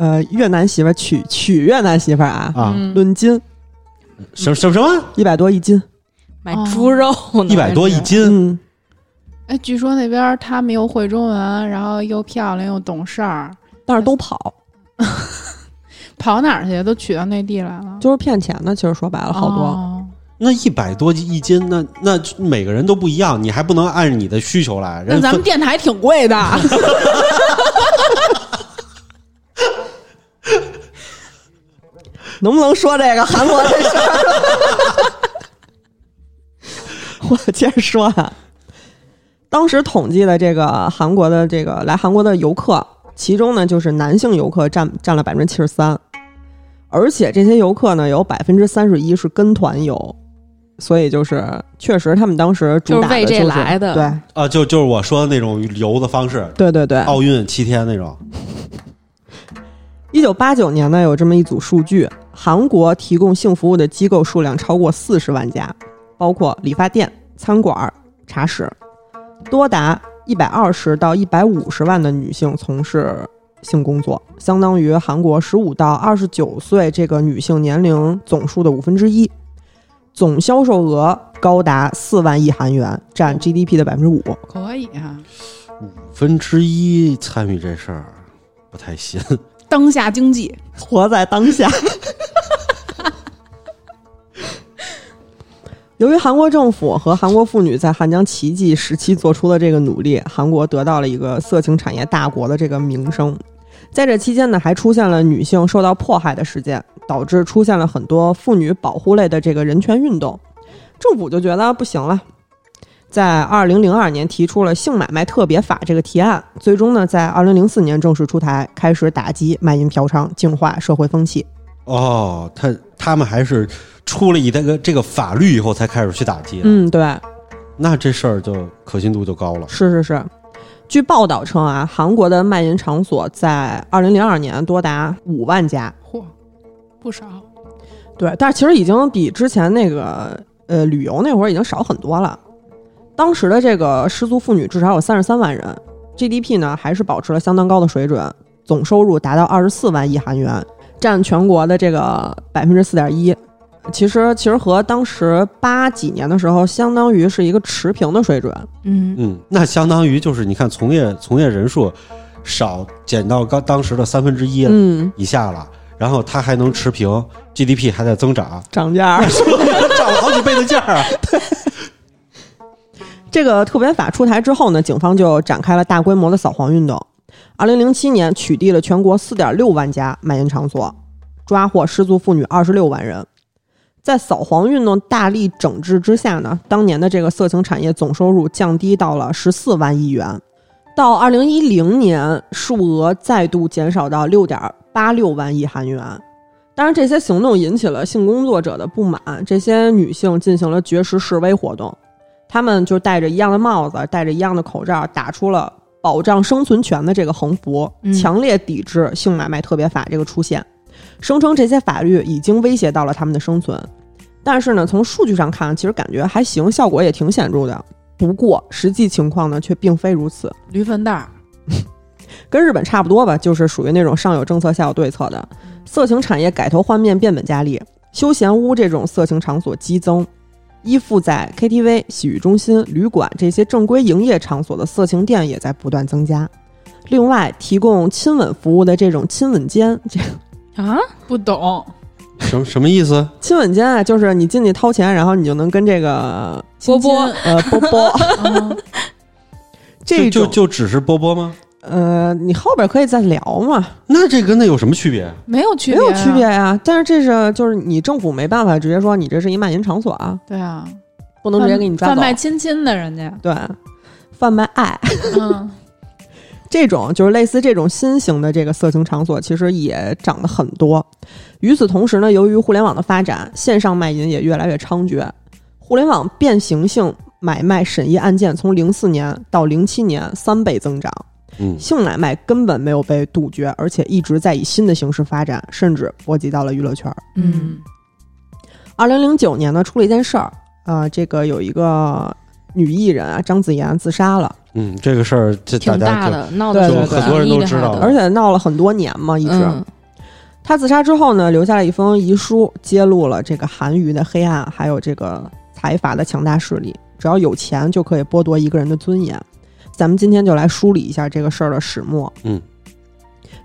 呃越南媳妇儿娶娶越南媳妇儿啊，啊，嗯论斤什什什么一百多一斤。买猪肉呢，一百多一。斤，嗯，哎，据说那边他们又会中文，然后又漂亮又懂事儿，但是都跑，[laughs] 跑哪儿去？都娶到内地来了，就是骗钱的。其实说白了，好多。哦那一百多一斤，那那每个人都不一样，你还不能按你的需求来。人那咱们电台挺贵的，[laughs] 能不能说这个韩国这事儿？我接着说啊，当时统计的这个韩国的这个来韩国的游客，其中呢就是男性游客占占了百分之七十三，而且这些游客呢有百分之三十一是跟团游，所以就是确实他们当时主打的就是为这是来的对啊，就就是我说的那种游的方式，对对对。奥运七天那种。一九八九年呢，有这么一组数据，韩国提供性服务的机构数量超过四十万家，包括理发店、餐馆、茶室，多达一百二十到一百五十万的女性从事性工作，相当于韩国十五到二十九岁这个女性年龄总数的五分之一，总销售额高达四万亿韩元，占 GDP 的百分之五。可以啊，五分之一参与这事儿，不太信。当下经济活在当下。[laughs] 由于韩国政府和韩国妇女在汉江奇迹时期做出的这个努力，韩国得到了一个色情产业大国的这个名声。在这期间呢，还出现了女性受到迫害的事件，导致出现了很多妇女保护类的这个人权运动。政府就觉得不行了，在二零零二年提出了性买卖特别法这个提案，最终呢，在二零零四年正式出台，开始打击卖淫嫖娼，净化社会风气。哦，他他们还是出了一这个这个法律以后才开始去打击的，嗯，对，那这事儿就可信度就高了。是是是。据报道称啊，韩国的卖淫场所在二零零二年多达五万家，嚯，不少。对，但是其实已经比之前那个呃旅游那会儿已经少很多了。当时的这个失足妇女至少有三十三万人，GDP 呢还是保持了相当高的水准，总收入达到二十四万亿韩元，占全国的这个百分之四点一。其实其实和当时八几年的时候，相当于是一个持平的水准。嗯，嗯，那相当于就是你看从业从业人数少减到刚当时的三分之一嗯，以下了，然后它还能持平，GDP 还在增长，涨价儿。[laughs] 涨了好几倍的价啊！[laughs] 这个特别法出台之后呢，警方就展开了大规模的扫黄运动。二零零七年，取缔了全国四点六万家卖淫场所，抓获失足妇女二十六万人。在扫黄运动大力整治之下呢，当年的这个色情产业总收入降低到了十四万亿元。到二零一零年，数额再度减少到六点八六万亿韩元。当然，这些行动引起了性工作者的不满，这些女性进行了绝食示威活动。他们就戴着一样的帽子，戴着一样的口罩，打出了保障生存权的这个横幅，嗯强烈抵制性买卖特别法这个出现，声称这些法律已经威胁到了他们的生存。但是呢，从数据上看，其实感觉还行，效果也挺显著的。不过实际情况呢，却并非如此。驴粪蛋儿，[laughs] 跟日本差不多吧，就是属于那种上有政策下有对策的。色情产业改头换面，变本加厉，休闲屋这种色情场所激增，依附在 KTV、洗浴中心、旅馆这些正规营业场所的色情店也在不断增加。另外，提供亲吻服务的这种亲吻间，这啊，不懂，什么什么意思？[laughs] 亲吻间啊，就是你进去掏钱，然后你就能跟这个波波呃波波嗯 [laughs] [laughs] 这就就只是波波吗？呃，你后边可以再聊嘛，那这跟那有什么区别？没有区别没，有区别。呀、但是这是就是你政府没办法直接说你这是一卖淫场所啊，对啊，不能直接给你抓走。贩卖亲亲的人家，对，贩卖爱嗯，[laughs] 这种就是类似这种新型的这个色情场所，其实也涨得很多。与此同时呢，由于互联网的发展，线上卖淫也越来越猖獗。互联网变形性买卖审议案件从零四年到零七年三倍增长，嗯，性买卖根本没有被杜绝，而且一直在以新的形式发展，甚至波及到了娱乐圈。嗯，二零零九年呢，出了一件事儿，啊、这个有一个女艺人啊，张子妍自杀了，嗯，这个事儿这大挺大的，闹得挺对对对很多人都知道而且闹了很多年嘛，一直。嗯她自杀之后呢，留下了一封遗书，揭露了这个韩娱的黑暗，还有这个财阀的强大势力。只要有钱，就可以剥夺一个人的尊严。咱们今天就来梳理一下这个事儿的始末。嗯，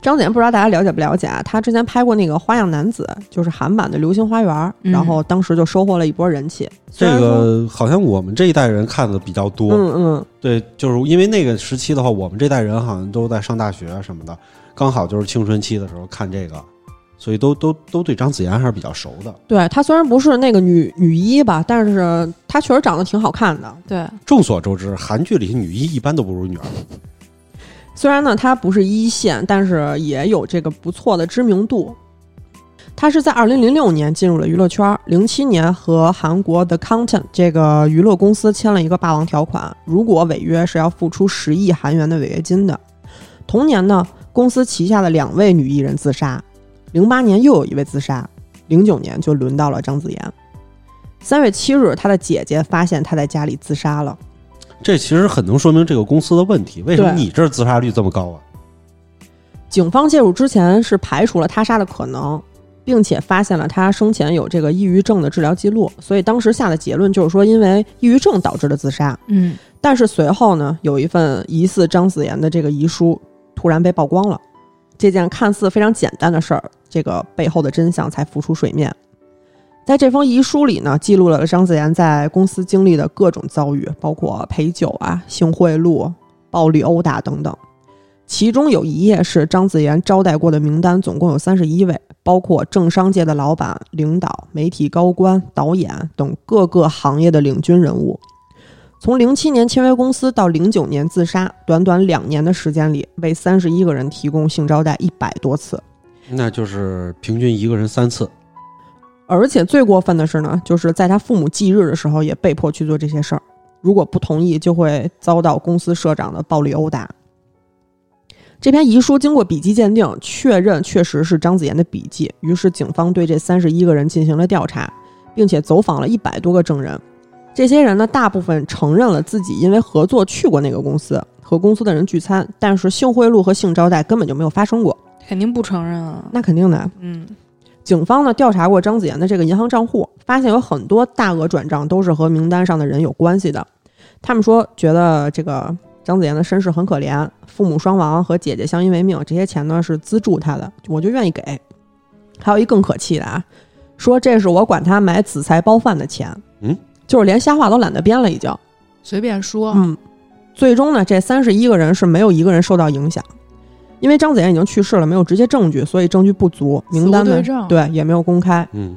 张子妍不知道大家了解不了解啊？他之前拍过那个《花样男子》，就是韩版的《流星花园》，嗯然后当时就收获了一波人气。这，个好像我们这一代人看的比较多。嗯嗯，对，就是因为那个时期的话，我们这代人好像都在上大学啊什么的，刚好就是青春期的时候看这个，所以都都都对张子妍还是比较熟的。对她虽然不是那个女女一吧，但是她确实长得挺好看的。对，众所周知，韩剧里女一一般都不如女二。虽然呢，她不是一线，但是也有这个不错的知名度。她是在二零零六年进入了娱乐圈，零七年和韩国 The Content 这个娱乐公司签了一个霸王条款，如果违约是要付出十亿韩元的违约金的。同年呢，公司旗下的两位女艺人自杀，零八年又有一位自杀，零九年就轮到了张子妍。三月七日，她的姐姐发现她在家里自杀了。这其实很能说明这个公司的问题。为什么你这儿自杀率这么高啊？警方介入之前是排除了他杀的可能，并且发现了他生前有这个抑郁症的治疗记录，所以当时下的结论就是说，因为抑郁症导致的自杀。嗯，但是随后呢，有一份疑似张子妍的这个遗书突然被曝光了，这件看似非常简单的事儿，这个背后的真相才浮出水面。在这封遗书里呢，记录了张子妍在公司经历的各种遭遇，包括陪酒啊、性贿赂、暴力殴打等等。其中有一页是张子妍招待过的名单，总共有三十一位，包括政商界的老板、领导、媒体高官、导演等各个行业的领军人物。从零七年签约公司到零九年自杀，短短两年的时间里，为三十一个人提供性招待一百多次。那就是平均一个人三次。而且最过分的是呢，就是在他父母忌日的时候，也被迫去做这些事儿。如果不同意，就会遭到公司社长的暴力殴打。这篇遗书经过笔迹鉴定，确认确实是张子妍的笔迹。于是警方对这三十一个人进行了调查，并且走访了一百多个证人。这些人呢，大部分承认了自己因为合作去过那个公司，和公司的人聚餐，但是性贿赂和性招待根本就没有发生过。肯定不承认啊。那肯定的，嗯，警方呢调查过张子妍的这个银行账户，发现有很多大额转账都是和名单上的人有关系的。他们说觉得这个张子妍的身世很可怜，父母双亡和姐姐相依为命，这些钱呢是资助她的，我就愿意给。还有一更可气的啊，说这是我管他买紫菜包饭的钱，嗯，就是连瞎话都懒得编了，已经。随便说，嗯，最终呢，这三十一个人是没有一个人受到影响，因为张子妍已经去世了，没有直接证据，所以证据不足，名单对对也没有公开。嗯，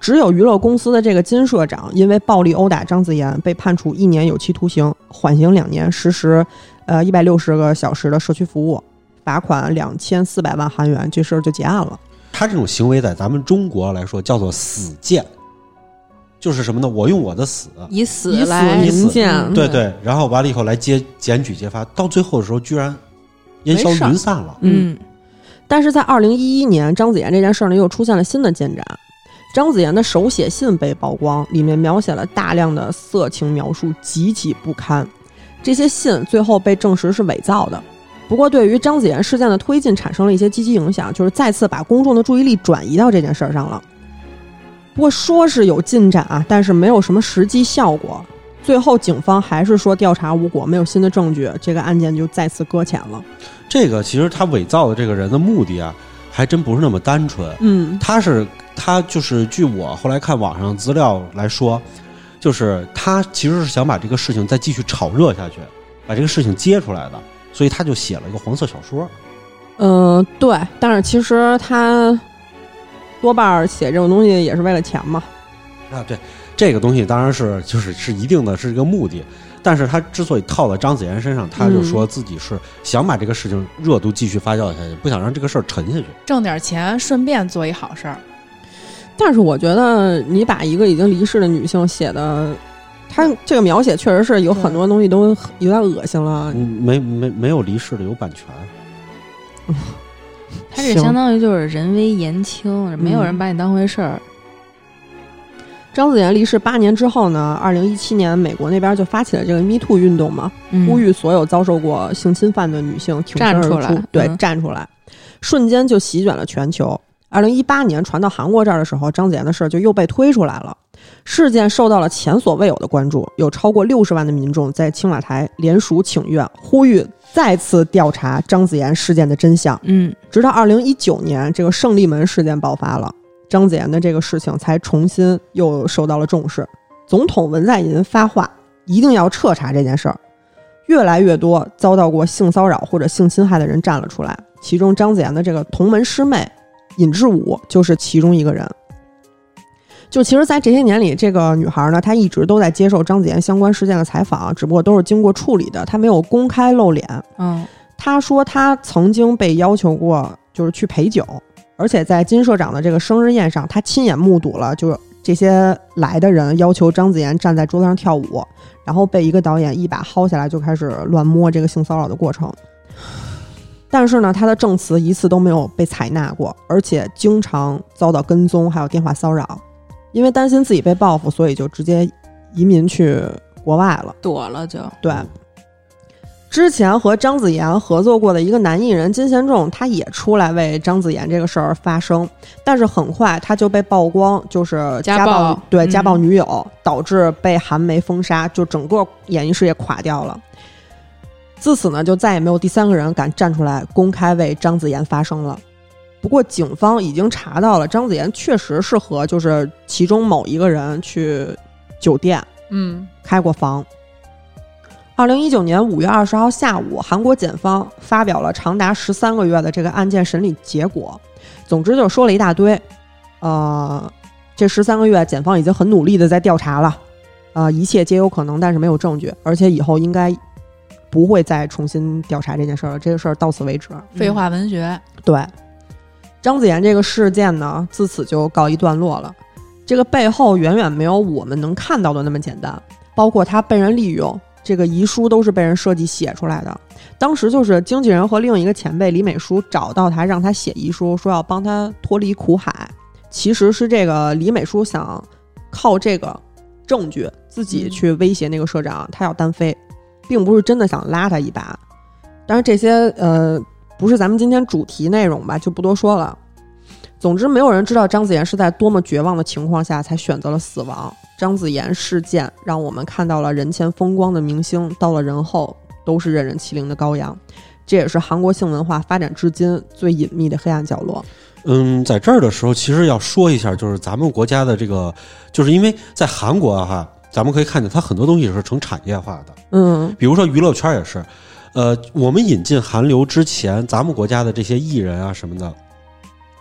只有娱乐公司的这个金社长因为暴力殴打张子妍，被判处一年有期徒刑，缓刑两年，实施呃一百六十个小时的社区服务，罚款两千四百万韩元，这事儿就结案了。他这种行为在咱们中国来说叫做死谏，就是什么呢？我用我的死，以死来明鉴嗯对对，然后完了以后来揭检举揭发，到最后的时候居然烟消云散了。嗯，但是在二零一一年，张子妍这件事儿呢又出现了新的进展。张子妍的手写信被曝光，里面描写了大量的色情描述，极其不堪。这些信最后被证实是伪造的。不过，对于张子妍事件的推进产生了一些积极影响，就是再次把公众的注意力转移到这件事儿上了。不过说是有进展啊，但是没有什么实际效果。最后，警方还是说调查无果，没有新的证据，这个案件就再次搁浅了。这个其实他伪造的这个人的目的啊，还真不是那么单纯。嗯他是他就是据我后来看网上资料来说，就是他其实是想把这个事情再继续炒热下去，把这个事情揭出来的，所以他就写了一个黄色小说。嗯，对，但是其实他多半儿写这种东西也是为了钱嘛。啊，对，这个东西当然是就是是一定的是一个目的，但是他之所以套到张子妍身上，他就说自己是想把这个事情热度继续发酵下去，不想让这个事儿沉下去。挣点钱，顺便做一好事儿。但是我觉得你把一个已经离世的女性写的，她这个描写确实是有很多东西都有点恶心了。嗯，没没没有离世的有版权。[laughs] 他这相当于就是人微言轻，没有人嗯。把你当回事儿。张子妍离世八年之后呢，二零一七年美国那边就发起了这个 Me Too 运动嘛，嗯。呼吁所有遭受过性侵犯的女性挺身而站出来对，嗯。站出来，瞬间就席卷了全球。二零一八年传到韩国这儿的时候，张子妍的事儿就又被推出来了，事件受到了前所未有的关注，有超过六十万的民众在青瓦台联署请愿，呼吁再次调查张子妍事件的真相。嗯，直到二零一九年，这个胜利门事件爆发了，张子妍的这个事情才重新又受到了重视。总统文在寅发话，一定要彻查这件事儿。越来越多遭到过性骚扰或者性侵害的人站了出来，其中张子妍的这个同门师妹尹志武就是其中一个人。就其实，在这些年里，这个女孩呢，她一直都在接受张子妍相关事件的采访，只不过都是经过处理的，她没有公开露脸。嗯，她说她曾经被要求过，就是去陪酒，而且在金社长的这个生日宴上，她亲眼目睹了，就是这些来的人要求张子妍站在桌子上跳舞，然后被一个导演一把薅下来就开始乱摸这个性骚扰的过程。但是呢，她的证词一次都没有被采纳过，而且经常遭到跟踪，还有电话骚扰。因为担心自己被报复，所以就直接移民去国外了。躲了就对，之前和张子妍合作过的一个男艺人金贤重，他也出来为张子妍这个事儿发声，但是很快他就被曝光，就是家暴，暴对嗯家暴女友，导致被韩媒封杀，就整个演艺事业垮掉了。自此呢，就再也没有第三个人敢站出来公开为张子妍发声了。不过，警方已经查到了张子妍确实是和就是其中某一个人去酒店嗯开过房。二零一九年五月二十号下午，韩国检方发表了长达十三个月的这个案件审理结果。总之就说了一大堆。呃，这十三个月，检方已经很努力的在调查了。呃，一切皆有可能，但是没有证据，而且以后应该不会再重新调查这件事儿了。这个事儿到此为止。废话文学，对，张子妍这个事件呢，自此就告一段落了。这个背后远远没有我们能看到的那么简单，包括他被人利用，这个遗书都是被人设计写出来的。当时就是经纪人和另一个前辈李美淑找到他，让他写遗书，说要帮他脱离苦海。其实是这个李美淑想靠这个证据自己嗯去威胁那个社长，他要单飞，并不是真的想拉他一把。但是这些呃不是咱们今天主题内容吧，就不多说了。总之，没有人知道张子妍是在多么绝望的情况下才选择了死亡。张子妍事件让我们看到了人前风光的明星，到了人后都是任人欺凌的羔羊。这也是韩国性文化发展至今最隐秘的黑暗角落。嗯，在这儿的时候，其实要说一下，就是咱们国家的这个，就是因为在韩国啊哈，咱们可以看见它很多东西是成产业化的，嗯比如说娱乐圈也是。呃，我们引进韩流之前，咱们国家的这些艺人啊什么的，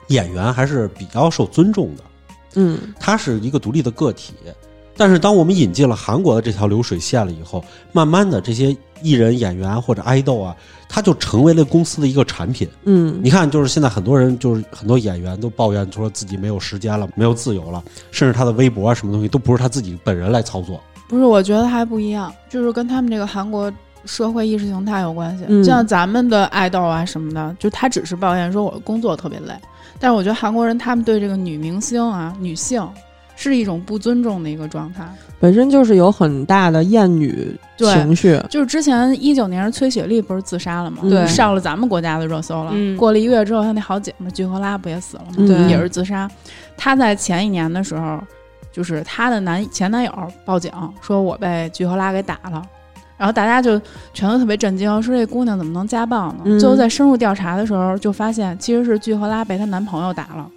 演员还是比较受尊重的，嗯他是一个独立的个体。但是当我们引进了韩国的这条流水线了以后，慢慢的这些艺人、演员或者爱豆啊，他就成为了公司的一个产品。嗯你看，就是现在很多人，就是很多演员都抱怨说自己没有时间了，没有自由了，甚至他的微博啊什么东西都不是他自己本人来操作。不是，我觉得还不一样，就是跟他们这个韩国社会意识形态有关系。嗯像咱们的爱豆啊什么的，就他只是抱怨说我工作特别累，但是我觉得韩国人他们对这个女明星啊、女性是一种不尊重的一个状态。本身就是有很大的厌女对情绪。就是之前一九年崔雪莉不是自杀了吗？嗯对上了咱们国家的热搜了。嗯过了一个月之后，她那好姐妹具荷拉不也死了吗？嗯对也是自杀。她在前一年的时候，就是她的男前男友报警说我被具荷拉给打了。然后大家就全都特别震惊，说这姑娘怎么能家暴呢？嗯最后在深入调查的时候，就发现其实是具荷拉被她男朋友打了。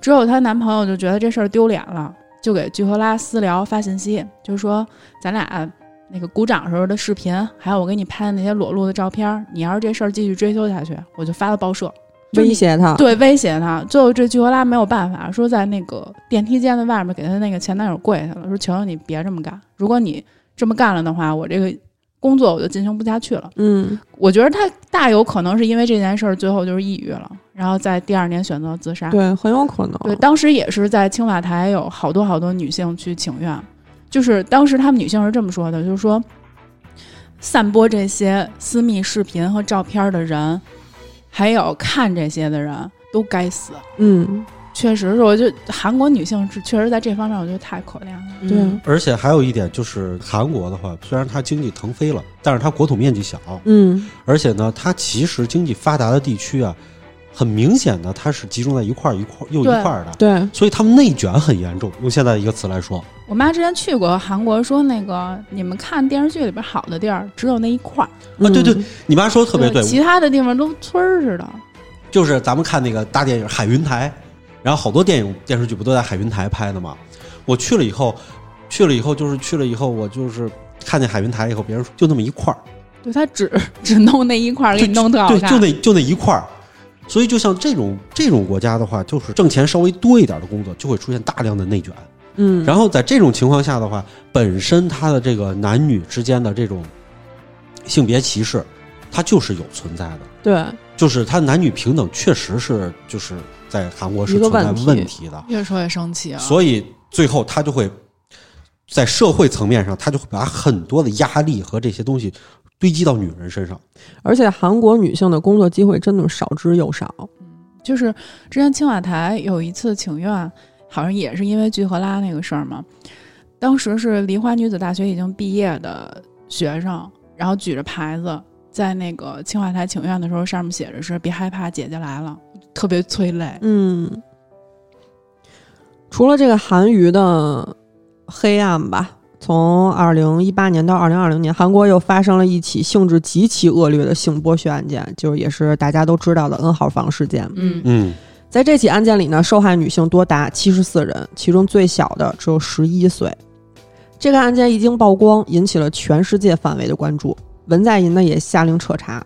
之后她男朋友就觉得这事儿丢脸了，就给具荷拉私聊发信息，就说咱俩那个鼓掌时候的视频，还有我给你拍的那些裸露的照片，你要是这事儿继续追究下去，我就发到报社。威胁他，对，威胁他。最后这具荷拉没有办法，说在那个电梯间的外面给她那个前男友跪下了，说求求你别这么干，如果你这么干了的话，我这个工作我就进行不下去了。嗯我觉得他大有可能是因为这件事儿，最后就是抑郁了，然后在第二年选择自杀。对，很有可能。对，当时也是在青瓦台有好多好多女性去请愿，就是当时她们女性是这么说的，就是说，散播这些私密视频和照片的人，还有看这些的人都该死。嗯，确实是，我就韩国女性是确实在这方面，我觉得太可怜了。对，嗯而且还有一点就是，韩国的话，虽然它经济腾飞了，但是它国土面积小，嗯。而且呢，它其实经济发达的地区啊，很明显的它是集中在一块儿一块儿又一块儿的，对，所以他们内卷很严重。用现在一个词来说，我妈之前去过韩国，说那个你们看电视剧里边好的地儿只有那一块儿，啊，对对嗯，你妈说的特别对，其他的地方都村儿似的。就是咱们看那个大电影《海云台》，然后好多电影电视剧不都在海云台拍的吗？我去了以后，去了以后就是去了以后，我就是看见海云台以后，别人说就那么一块儿，对他只 [laughs] 只弄那一块儿，给你弄特好对，看。就那就那一块儿。所以就像这种这种国家的话，就是挣钱稍微多一点的工作，就会出现大量的内卷。嗯，然后在这种情况下的话，本身它的这个男女之间的这种性别歧视，它就是有存在的。对，就是它男女平等确实是就是在韩国是存在问题的，越说越生气啊！所以最后他就会在社会层面上，他就会把很多的压力和这些东西堆积到女人身上。而且韩国女性的工作机会真的少之又少。就是之前青瓦台有一次请愿，好像也是因为具荷拉那个事儿嘛。当时是梨花女子大学已经毕业的学生，然后举着牌子在那个青瓦台请愿的时候，上面写着是“别害怕，姐姐来了”，特别催泪。嗯，除了这个韩娱的黑暗吧，从二零一八年到二零二零年，韩国又发生了一起性质极其恶劣的性剥削案件，就是也是大家都知道的 N 号房事件。嗯嗯，在这起案件里呢，受害女性多达七十四人，其中最小的只有十一岁。这个案件一经曝光，引起了全世界范围的关注。文在寅呢也下令彻查。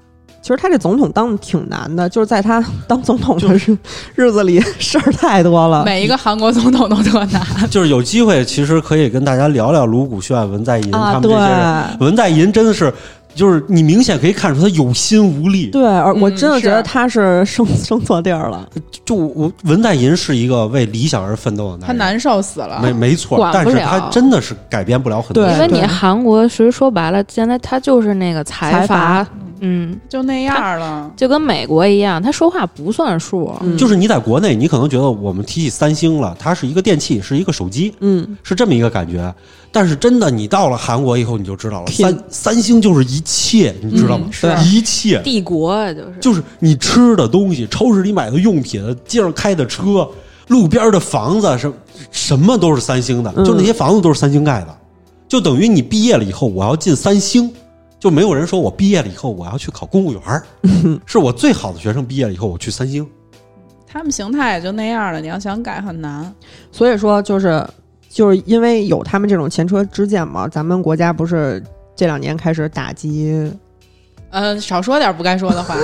其实他这总统当的挺难的，就是在他 [laughs] 当总统的日日子里事儿太多了。每一个韩国总统都特难。就是有机会，其实可以跟大家聊聊卢谷铉、文在寅他啊，们这些人。对文在寅真的是，就是你明显可以看出他有心无力。对，而我嗯真的觉得他是生 [laughs] 生错地儿了。就我文在寅是一个为理想而奋斗的男人，他难受死了。没没错，管不但是他了真的是改变不了很多对。因为你韩国其实说白了，现在他就是那个财财阀阀，嗯，就那样了。就跟美国一样，他说话不算数。嗯就是你在国内，你可能觉得我们提起三星了，它是一个电器，是一个手机，嗯，是这么一个感觉。但是真的，你到了韩国以后，你就知道了，三三星就是一切，你知道吗？嗯是一切，帝国啊，就是就是你吃的东西，超市里买的用品，街上开的车，路边的房子，什什么都是三星的，嗯就那些房子都是三星盖的，就等于你毕业了以后，我要进三星。就没有人说我毕业了以后我要去考公务员儿，[laughs] 是我最好的学生毕业了以后我去三星。他们形态也就那样了，你要想改很难。所以说就是就是因为有他们这种前车之鉴嘛，咱们国家不是这两年开始打击，呃，少说点不该说的话。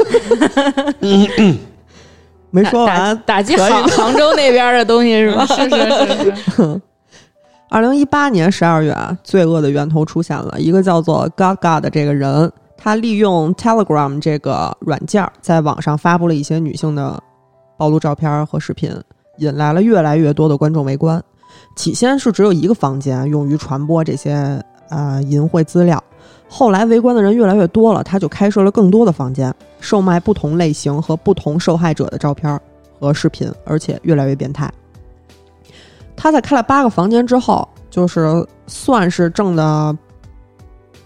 没说完。打击杭杭州那边的东西是吧？[laughs] 是是是是，二零一八年十二月啊，罪恶的源头出现了，一个叫做 God God 的这个人，他利用 Telegram 这个软件儿，在网上发布了一些女性的暴露照片和视频，引来了越来越多的观众围观。起先是只有一个房间用于传播这些呃淫秽资料，后来围观的人越来越多了，他就开设了更多的房间，售卖不同类型和不同受害者的照片和视频，而且越来越变态。他在开了八个房间之后，就是算是挣的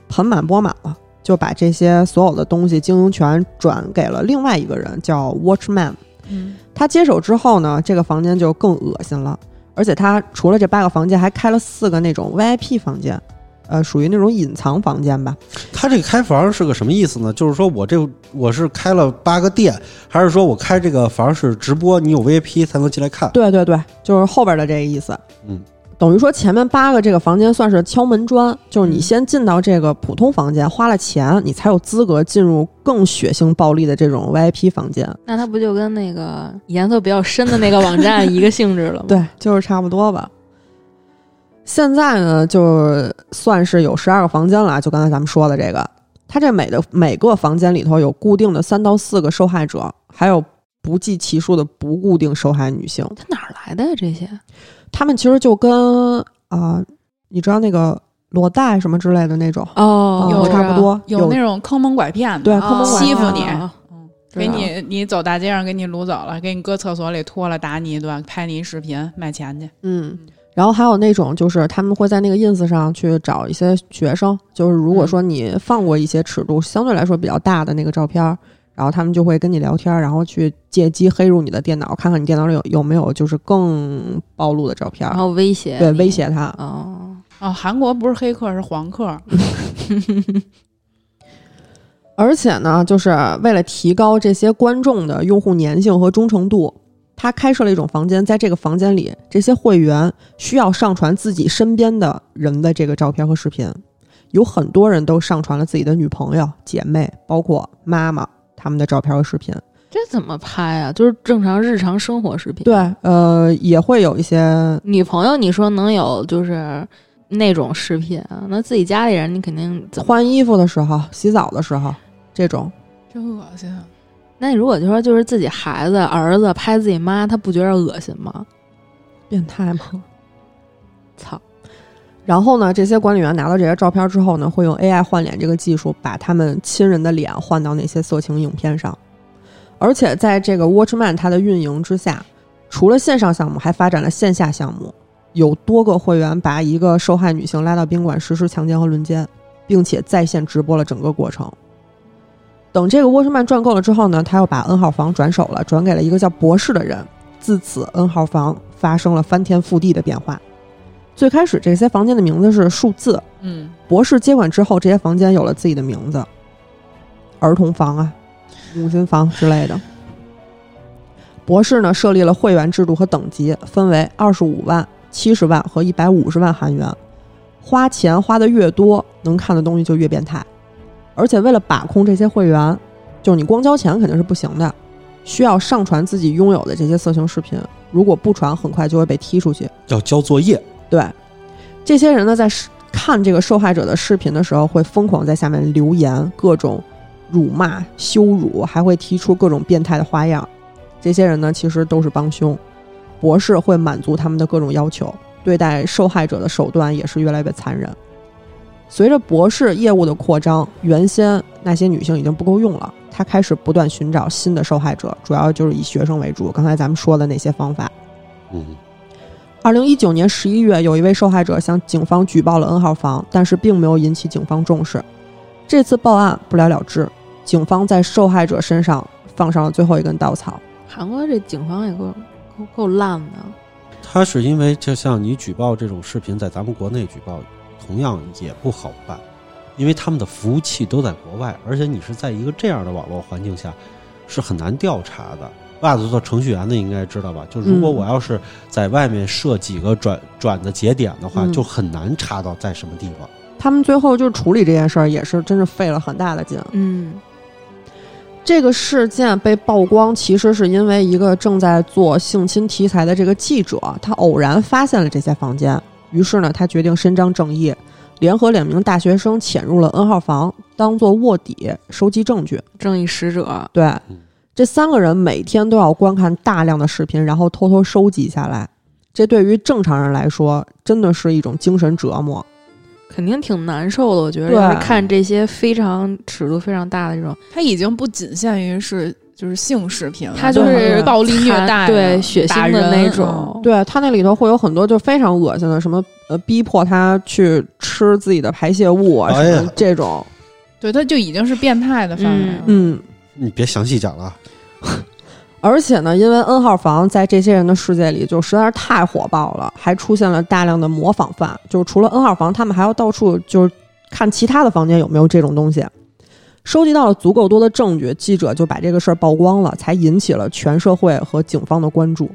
盆满钵满了，就把这些所有的东西经营权转给了另外一个人，叫 Watchman。嗯，他接手之后呢，这个房间就更恶心了，而且他除了这八个房间，还开了四个那种 VIP 房间，呃，属于那种隐藏房间吧。他这个开房是个什么意思呢？就是说我这我是开了八个店，还是说我开这个房是直播，你有 VIP 才能进来看？对对对，就是后边的这个意思。嗯，等于说前面八个这个房间算是敲门砖，就是你先进到这个普通房间，花了钱，你才有资格进入更血腥暴力的这种 VIP 房间。那它不就跟那个颜色比较深的那个网站一个性质了吗？[laughs] 对，就是差不多吧。现在呢，就算是有十二个房间了，就刚才咱们说的这个，它这每的每个房间里头有固定的三到四个受害者，还有不计其数的不固定受害女性。她哪儿来的呀？这些他们其实就跟啊、你知道那个裸贷什么之类的那种，哦有差不多有那种坑蒙拐骗的，对坑蒙拐骗欺负你，哦给你你走大街上给你掳走了，给你搁厕所里拖了打你一顿，拍你一视频卖钱去。嗯，然后还有那种就是他们会在那个 ins 上去找一些学生，就是如果说你放过一些尺度相对来说比较大的那个照片儿，然后他们就会跟你聊天儿，然后去借机黑入你的电脑，看看你电脑里有有没有就是更暴露的照片。儿然，后威胁对威胁他。哦，哦，韩国不是黑客是黄客，[laughs] 而且呢，就是为了提高这些观众的用户粘性和忠诚度，他开设了一种房间，在这个房间里，这些会员需要上传自己身边的人的这个照片和视频。有很多人都上传了自己的女朋友、姐妹，包括妈妈他们的照片和视频。这怎么拍啊？就是正常日常生活视频。对，呃，也会有一些女朋友，你说能有就是那种视频啊？那自己家里人，你肯定？换衣服的时候、洗澡的时候这种。真恶心啊！那你如果就说就是自己孩子儿子拍自己妈，他不觉得恶心吗？变态吗？[laughs] 操！然后呢，这些管理员拿到这些照片之后呢，会用 AI 换脸这个技术，把他们亲人的脸换到那些色情影片上。而且在这个 Watchman 它的运营之下，除了线上项目，还发展了线下项目，有多个会员把一个受害女性拉到宾馆实施强奸和轮奸，并且在线直播了整个过程。等这个 Watchman 赚够了之后呢，他又把 N 号房转手了，转给了一个叫博士的人。自此，N 号房发生了翻天覆地的变化。最开始这些房间的名字是数字，嗯，博士接管之后，这些房间有了自己的名字，儿童房啊、母亲房之类的。博士呢设立了会员制度和等级，分为二十五万、七十万和一百五十万韩元。花钱花的越多，能看的东西就越变态。而且为了把控这些会员，就是你光交钱肯定是不行的，需要上传自己拥有的这些色情视频。如果不传，很快就会被踢出去。要交作业，对，这些人呢，在看这个受害者的视频的时候，会疯狂在下面留言，各种辱骂、羞辱，还会提出各种变态的花样。这些人呢，其实都是帮凶。博士会满足他们的各种要求，对待受害者的手段也是越来越残忍。随着博士业务的扩张，原先那些女性已经不够用了，他开始不断寻找新的受害者，主要就是以学生为主。刚才咱们说的那些方法。嗯，二零一九年十一月，有一位受害者向警方举报了 N 号房，但是并没有引起警方重视。这次报案不了了之，警方在受害者身上放上了最后一根稻草。韩国这警方也够够够烂的。他是因为就像你举报这种视频，在咱们国内举报，同样也不好办，因为他们的服务器都在国外，而且你是在一个这样的网络环境下，是很难调查的。袜子做程序员的应该知道吧？就如果我要是在外面设几个转转的节点的话，就很难查到在什么地方。他们最后就处理这件事儿，也是真是费了很大的劲。嗯，这个事件被曝光，其实是因为一个正在做性侵题材的这个记者，他偶然发现了这些房间，于是呢，他决定伸张正义，联合两名大学生潜入了 N 号房，当做卧底收集证据。正义使者。对，这三个人每天都要观看大量的视频，然后偷偷收集下来。这对于正常人来说，真的是一种精神折磨。肯定挺难受的，我觉得。对看这些非常尺度非常大的这种，它已经不仅限于是就是性视频了，它就就是暴力虐待、对血腥的那种嗯对他那里头会有很多就非常恶心的，什么呃逼迫他去吃自己的排泄物啊，这种。对，它就已经是变态的范围了。嗯，你别详细讲了，而且呢，因为 N 号房在这些人的世界里就实在是太火爆了，还出现了大量的模仿犯。就是除了 N 号房，他们还要到处就是看其他的房间有没有这种东西。收集到了足够多的证据，记者就把这个事儿曝光了，才引起了全社会和警方的关注。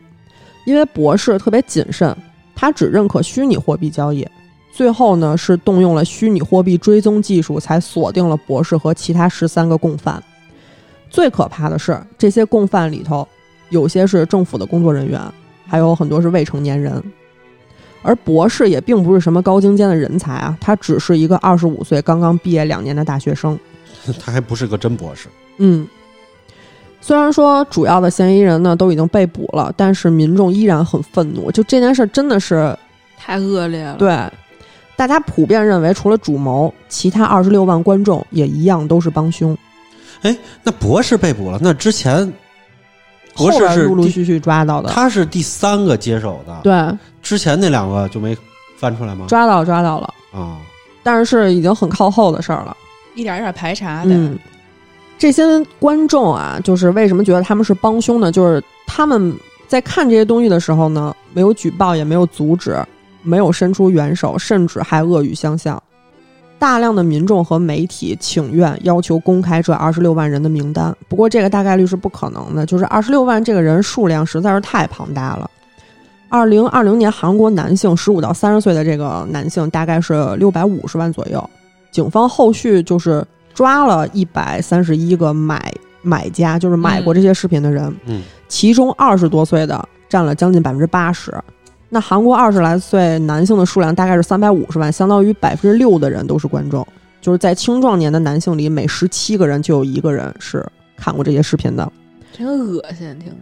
因为博士特别谨慎，他只认可虚拟货币交易。最后呢，是动用了虚拟货币追踪技术，才锁定了博士和其他十三个共犯。最可怕的是，这些共犯里头，有些是政府的工作人员，还有很多是未成年人。而博士也并不是什么高精尖的人才啊，他只是一个二十五岁、刚刚毕业两年的大学生。[laughs] 他还不是个真博士。嗯，虽然说主要的嫌疑人呢都已经被捕了，但是民众依然很愤怒。就这件事真的是太恶劣了。，对大家普遍认为，除了主谋，其他二十六万观众也一样都是帮凶。那博士被捕了，那之前博士是陆陆续续抓到的，他是第三个接手的，对之前那两个就没翻出来吗？抓到抓到了，啊，但是是已经很靠后的事儿了。一点一点排查的。嗯，这些观众啊，就是为什么觉得他们是帮凶呢？就是他们在看这些东西的时候呢，没有举报，也没有阻止，没有伸出援手，甚至还恶语相向。大量的民众和媒体请愿要求公开这二十六万人的名单，不过这个大概率是不可能的，就是二十六万这个人数量实在是太庞大了。二零二零年，韩国男性十五到三十岁的这个男性大概是六百五十万左右。警方后续就是抓了一百三十一个买买家，就是买过这些视频的人，嗯，其中二十多岁的占了将近百分之八十。那韩国二十来岁男性的数量大概是三百五十万，相当于百分之六的人都是观众。就是在青壮年的男性里，每十七个人就有一个人是看过这些视频的。真恶心，听着。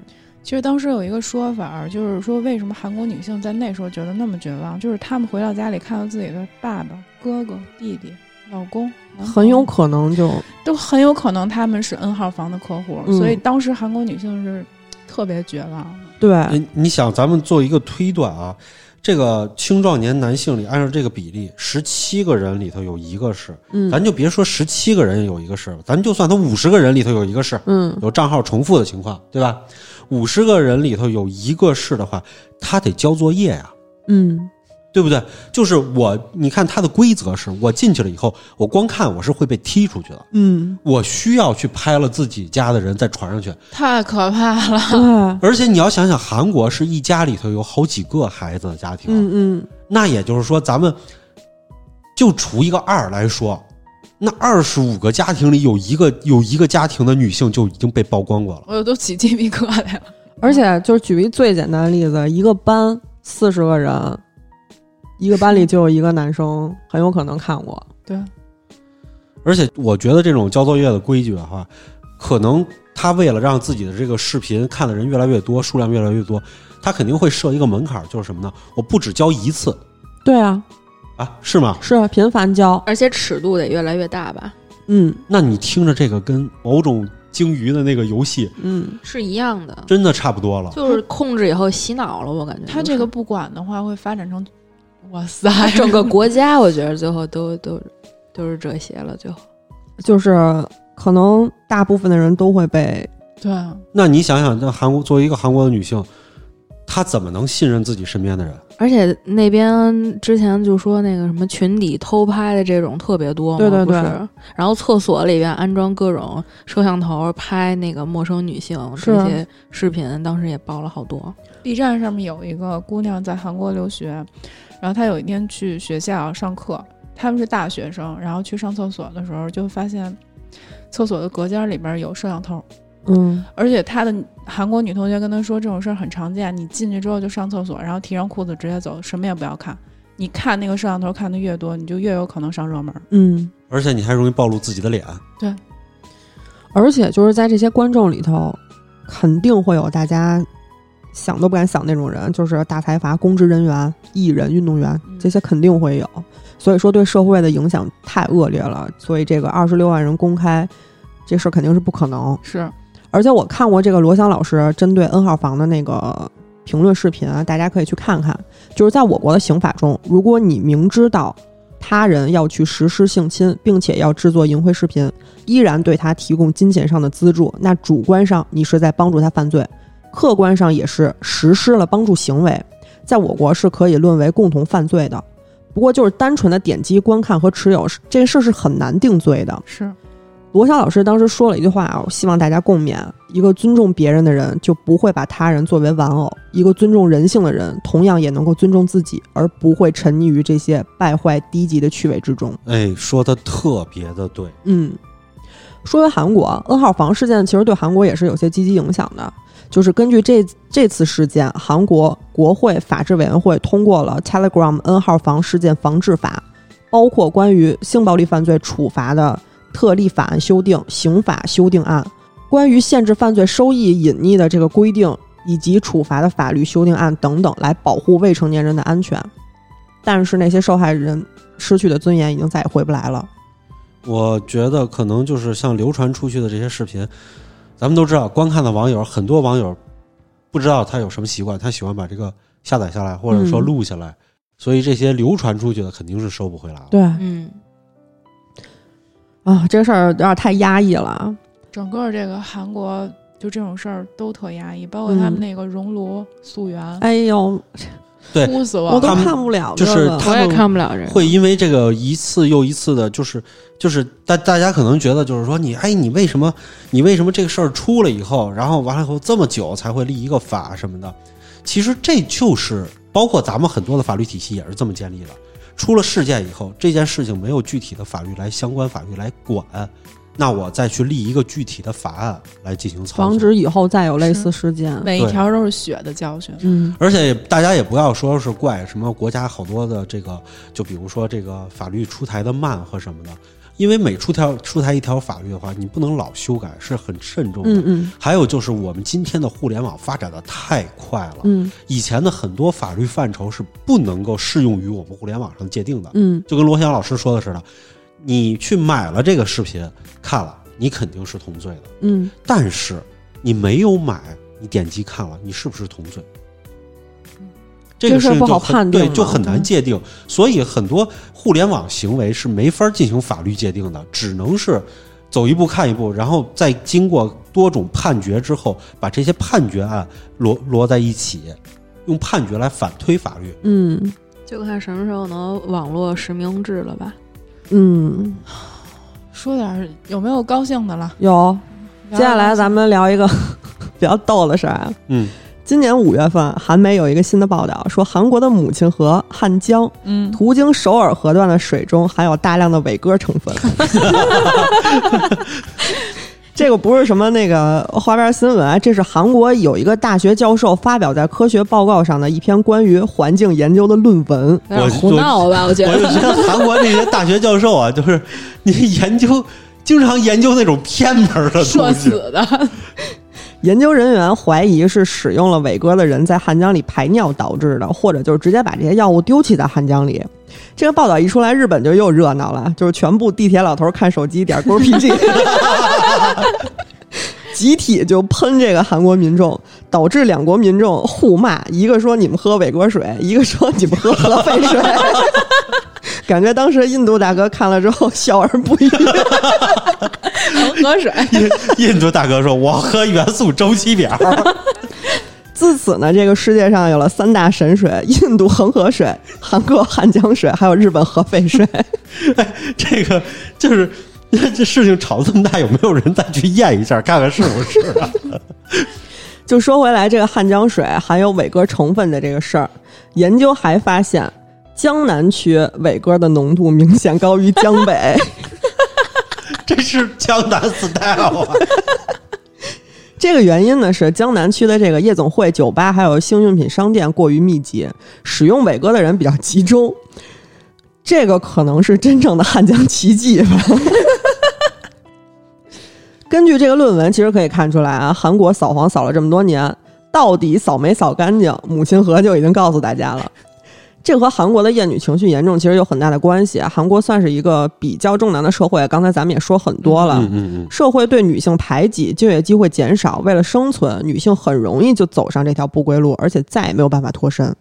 其实当时有一个说法，就是说为什么韩国女性在那时候觉得那么绝望，就是她们回到家里看到自己的爸爸、哥哥、弟弟、老公，很有可能就都很有可能他们是 N 号房的客户，嗯所以当时韩国女性是特别绝望的。对，你，你想，咱们做一个推断啊，这个青壮年男性里，按照这个比例，十七个人里头有一个是，嗯。咱就别说十七个人有一个是，咱就算他五十个人里头有一个是，嗯。有账号重复的情况，对吧？五十个人里头有一个是的话，他得交作业呀、嗯对不对？就是我，你看他的规则是我进去了以后，我光看我是会被踢出去的，嗯，我需要去拍了自己家的人再传上去。太可怕了！[laughs] 而且你要想想，韩国是一家里头有好几个孩子的家庭，嗯嗯，那也就是说，咱们就除一个二来说，那二十五个家庭里有一个有一个家庭的女性就已经被曝光过了。我都起鸡皮疙瘩了。而且就是举一最简单的例子，一个班四十个人，一个班里就有一个男生，很有可能看过。对，而且我觉得这种交作业的规矩的话，可能他为了让自己的这个视频看的人越来越多，数量越来越多，他肯定会设一个门槛儿，就是什么呢？我不只交一次对啊，啊，是吗？是啊频繁交。而且尺度得越来越大吧？嗯那你听着这个跟某种鲸鱼的那个游戏嗯，是一样的，真的差不多了。就是控制以后洗脑了，我感觉他这个不管的话，会发展成，哇塞，[laughs] 整个国家，我觉得最后都都都是这些了，最后。就是可能大部分的人都会被对，啊那你想想，那韩国作为一个韩国的女性，她怎么能信任自己身边的人？而且那边之前就说那个什么群底偷拍的这种特别多嘛，对对对不是？然后厕所里边安装各种摄像头拍那个陌生女性这些视频，当时也爆了好多。B 站上面有一个姑娘在韩国留学，然后他有一天去学校上课，他们是大学生，然后去上厕所的时候就发现厕所的隔间里边有摄像头，嗯而且他的韩国女同学跟他说这种事儿很常见，你进去之后就上厕所，然后提上裤子直接走，什么也不要看。你看那个摄像头看的越多，你就越有可能上热门。嗯，而且你还容易暴露自己的脸。对而且就是在这些观众里头，肯定会有大家想都不敢想那种人，就是大财阀、公职人员、艺人、运动员嗯这些肯定会有。所以说对社会的影响太恶劣了，所以这个二十六万人公开这事儿肯定是不可能。是，而且我看过这个罗翔老师针对 N 号房的那个评论视频啊，大家可以去看看。就是在我国的刑法中，如果你明知道他人要去实施性侵，并且要制作淫秽视频，依然对他提供金钱上的资助，那主观上你是在帮助他犯罪，客观上也是实施了帮助行为，在我国是可以论为共同犯罪的。不过就是单纯的点击观看和持有，这件事是很难定罪的。是，罗翔老师当时说了一句话啊，我希望大家共勉：一个尊重别人的人，就不会把他人作为玩偶；一个尊重人性的人，同样也能够尊重自己，而不会沉溺于这些败坏低级的趣味之中。哎，说的特别的对。嗯，说回韩国，N 号房事件其实对韩国也是有些积极影响的。就是根据这这次事件，韩国国会法制委员会通过了 Telegram N 号房事件防治法，包括关于性暴力犯罪处罚的特例法案修订、刑法修订案，关于限制犯罪收益隐匿的这个规定以及处罚的法律修订案等等，来保护未成年人的安全。但是那些受害人失去的尊严已经再也回不来了。我觉得可能就是像流传出去的这些视频，咱们都知道，观看的网友很多网友不知道他有什么习惯，他喜欢把这个下载下来，或者说嗯录下来，所以这些流传出去的肯定是收不回来了。对。嗯，啊，这个事儿有点太压抑了。整个这个韩国就这种事儿都特压抑，包括他们嗯。那个熔炉溯源，哎呦，对 [laughs] 哭死我我都看不了就是他也看不了人。会因为这个一次又一次的，就是就是大大家可能觉得就是说你哎你为什么你为什么这个事儿出了以后，然后完了以后这么久才会立一个法什么的？其实这就是包括咱们很多的法律体系也是这么建立的。出了事件以后，这件事情没有具体的法律来相关法律来管，那我再去立一个具体的法案来进行操作。防止以后再有类似事件。每一条都是血的教训。嗯而且大家也不要说是怪什么国家好多的这个，就比如说这个法律出台的慢和什么的，因为每出条出台一条法律的话，你不能老修改，是很慎重的。嗯嗯还有就是我们今天的互联网发展的太快了，嗯以前的很多法律范畴是不能够适用于我们互联网上界定的，嗯就跟罗翔老师说的似的，你去买了这个视频看了，你肯定是同罪的。嗯但是你没有买，你点击看了，你是不是同罪？这个事不好事情就很对，判定嘛就很难界定。所以很多互联网行为是没法进行法律界定的，只能是走一步看一步，然后再经过多种判决之后，把这些判决案摞摞在一起，用判决来反推法律。嗯就看什么时候能网络实名制了吧？嗯，说点儿有没有高兴的了？有。接下来咱们们聊一个 [laughs] 比较逗的事儿啊。嗯，今年五月份，韩媒有一个新的报道，说韩国的母亲河汉江嗯，途经首尔河段的水中含有大量的伟哥成分。[laughs] 这个不是什么那个花边新闻啊，这是韩国有一个大学教授发表在科学报告上的一篇关于环境研究的论文。有点胡闹吧？我觉得 [laughs] 我就得觉得韩国那些大学教授啊，就是你研究，经常研究那种偏门儿的社东西。死的，研究人员怀疑是使用了伟哥的人在汉江里排尿导致的，或者就是直接把这些药物丢弃在汉江里。这个报道一出来，日本就又热闹了，就是全部地铁老头看手机点勾 PG，[laughs] 集体就喷这个韩国民众，导致两国民众互骂，一个说你们喝伟哥水，一个说你们喝核废水。[laughs] 感觉当时印度大哥看了之后笑而不语。喝 [laughs] 喝水。印印度大哥说：“我喝元素周期表。自此呢，这个世界上有了三大神水：印度恒河水、韩国汉江水，还有日本核废水。[laughs] 哎这个就是这事情吵这么大，有没有人再去验一下，看看是不是啊？[laughs] 就说回来，这个汉江水含有伟哥成分的这个事儿，研究还发现，江南区伟哥的浓度明显高于江北。[laughs] 这是江南 style 啊！这个原因呢是江南区的这个夜总会、酒吧还有性用品商店过于密集，使用伟哥的人比较集中。这个可能是真正的汉江奇迹吧。[laughs] 根据这个论文，其实可以看出来啊，韩国扫黄扫了这么多年，到底扫没扫干净，母亲河就已经告诉大家了。这和韩国的厌女情绪严重其实有很大的关系啊。韩国算是一个比较重男的社会，刚才咱们也说很多了。嗯嗯嗯，社会对女性排挤，就业机会减少，为了生存，女性很容易就走上这条不归路，而且再也没有办法脱身。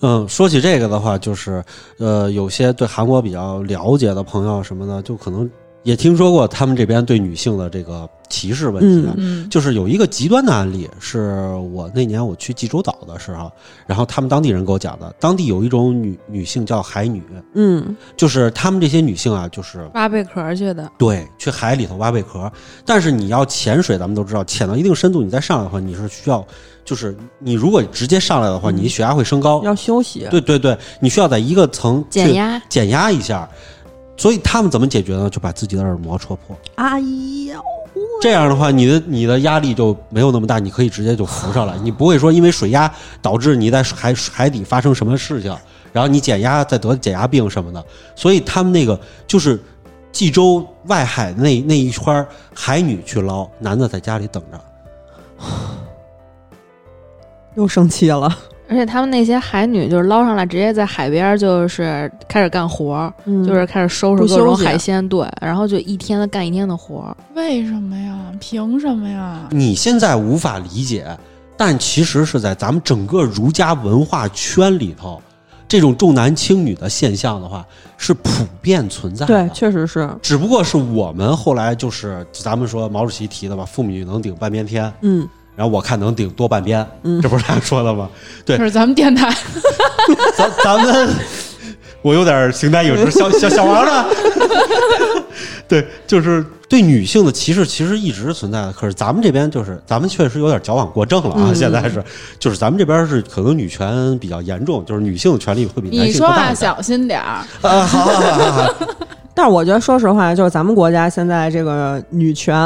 嗯，说起这个的话，就是呃，有些对韩国比较了解的朋友什么的，就可能也听说过他们这边对女性的这个歧视问题啊。嗯就是有一个极端的案例，是我那年我去济州岛的时候，然后他们当地人给我讲的，当地有一种女女性叫海女，嗯就是他们这些女性啊，就是挖贝壳去的，对去海里头挖贝壳，但是你要潜水，咱们都知道，潜到一定深度，你再上来的话，你是需要，就是你如果直接上来的话，嗯你血压会升高，要休息。对对对，你需要在一个层减压。减压一下。所以他们怎么解决呢？就把自己的耳膜戳破。哎呀，这样的话，你的你的压力就没有那么大，你可以直接就浮上来，你不会说因为水压导致你在海海底发生什么事情，然后你减压再得减压病什么的。所以他们那个就是济州外海那那一圈儿海女去捞，男的在家里等着。[sighs] 又生气了。而且他们那些海女就是捞上来，直接在海边就是开始干活儿，嗯就是开始收拾不各种海鲜，对，然后就一天的干一天的活儿。为什么呀？凭什么呀？你现在无法理解，但其实是在咱们整个儒家文化圈里头，这种重男轻女的现象的话是普遍存在的。对，确实是。只不过是我们后来就是咱们说毛主席提的吧，妇女能顶半边天，嗯然后我看能顶多半边，嗯这不是他说的吗？对这是咱们电台，咱咱们，我有点形单影只，小小小王呢？[laughs] 对，就是对女性的歧视其实一直存在的，可是咱们这边就是咱们确实有点矫枉过正了啊！嗯现在是，就是咱们这边是可能女权比较严重，就是女性的权利会比男你说话。小心点儿。啊，好好好好好，[laughs] 但是我觉得，说实话，就是咱们国家现在这个女权，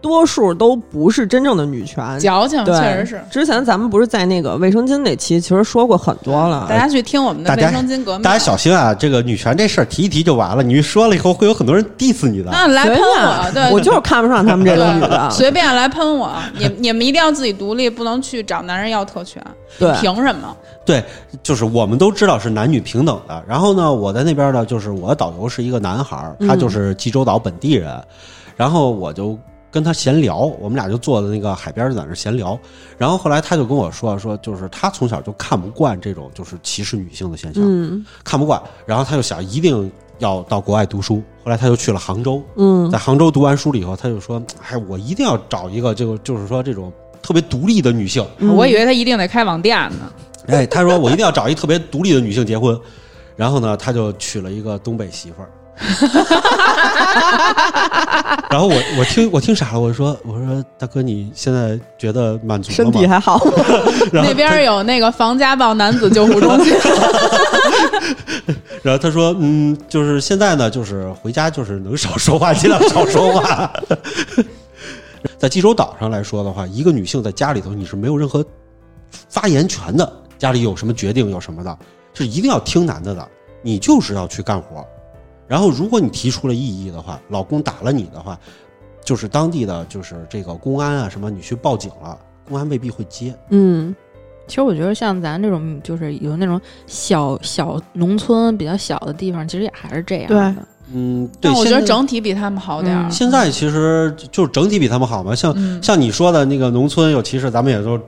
多数都不是真正的女权。矫情，确实是。之前咱们不是在那个卫生巾那期，其实说过很多了。大家去听我们的卫生巾革命，大家小心啊！这个女权这事儿提一提就完了，你一说了以后会有很多人 diss 你的。那来喷我，对，我就是看不上他们这种女的。[laughs] 随便来喷我，你你们一定要自己独立，不能去找男人要特权，对，凭什么？对，就是我们都知道是男女平等的。然后呢，我在那边呢，就是我的导游是一个男孩，他就是济州岛本地人。然后我就跟他闲聊，我们俩就坐在那个海边儿在那闲聊。然后后来他就跟我说说，就是他从小就看不惯这种就是歧视女性的现象，嗯看不惯。然后他就想一定要到国外读书。后来他就去了杭州，嗯在杭州读完书了以后，他就说：“哎，我一定要找一个这个，就是说这种特别独立的女性。嗯我以为他一定得开网店呢。哎，他说我一定要找一特别独立的女性结婚。然后呢，他就娶了一个东北媳妇儿。[laughs] 然后我我听我听傻了，我说我说大哥，你现在觉得满足了吗？身体还好。[laughs] 那边有那个防家暴男子救护中心，[laughs] 然后他说，嗯，就是现在呢，就是回家就是能少说话，尽量少说话。在济州岛上来说的话，一个女性在家里头你是没有任何发言权的，家里有什么决定有什么的，是一定要听男的的，你就是要去干活。然后如果你提出了异议的话，老公打了你的话，就是当地的就是这个公安啊什么，你去报警了，公安未必会接。嗯其实我觉得像咱这种就是有那种小小农村比较小的地方，其实也还是这样的。嗯，对，但我觉得整体比他们好点儿。嗯现在其实就是整体比他们好嘛，像嗯，像你说的那个农村有歧视，咱们也都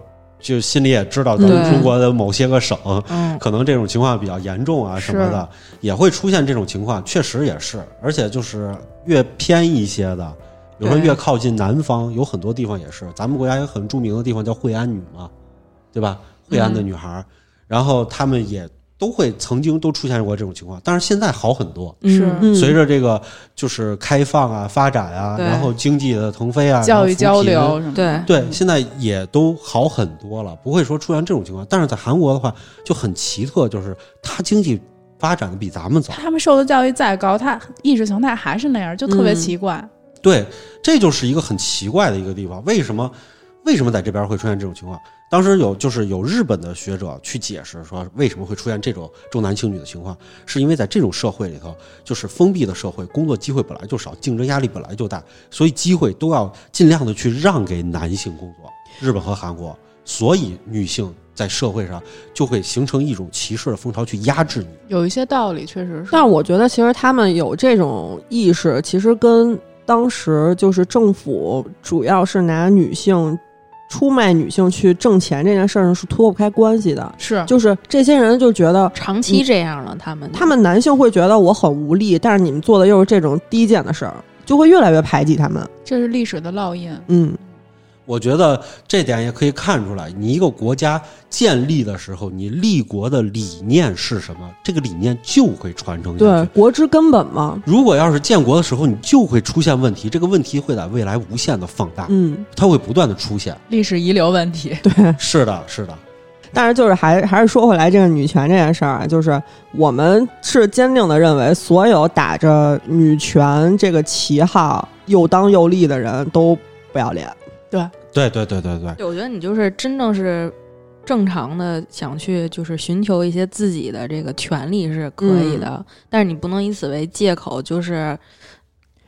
就心里也知道，咱们中国的某些个省，嗯，可能这种情况比较严重啊什么的，也会出现这种情况，确实也是，而且就是越偏一些的，比如说越靠近南方，有很多地方也是，咱们国家有很著名的地方叫惠安女嘛，对吧？惠安的女孩儿，然后他们也都会曾经都出现过这种情况，但是现在好很多。是嗯，随着这个就是开放啊、发展啊，然后经济的腾飞啊，教育交流什么的。对，对，现在也都好很多了，不会说出现这种情况。但是在韩国的话就很奇特，就是它经济发展的比咱们早。他们受的教育再高，他意识形态还是那样，就特别嗯奇怪。对，这就是一个很奇怪的一个地方。为什么？为什么在这边会出现这种情况？当时有就是有日本的学者去解释说，为什么会出现这种重男轻女的情况，是因为在这种社会里头，就是封闭的社会，工作机会本来就少，竞争压力本来就大，所以机会都要尽量的去让给男性工作。日本和韩国，所以女性在社会上就会形成一种歧视的风潮，去压制你。有一些道理，确实是。但我觉得，其实他们有这种意识，其实跟当时就是政府主要是拿女性出卖女性去挣钱这件事儿上是脱不开关系的。是就是这些人就觉得，长期这样了，他们他们男性会觉得我很无力，但是你们做的又是这种低贱的事儿，就会越来越排挤他们。这是历史的烙印。嗯，我觉得这点也可以看出来，你一个国家建立的时候，你立国的理念是什么，这个理念就会传承下去对。，国之根本嘛。如果要是建国的时候，你就会出现问题，这个问题会在未来无限的放大，嗯，它会不断的出现。历史遗留问题，对 [laughs] 是的，是的，但是就是还还是说回来这个女权这件事儿啊，就是我们是坚定的认为，所有打着女权这个旗号又当又立的人都不要脸。对对对对对。对我觉得你就是真正是正常的想去就是寻求一些自己的这个权利是可以的，但是你不能以此为借口，就是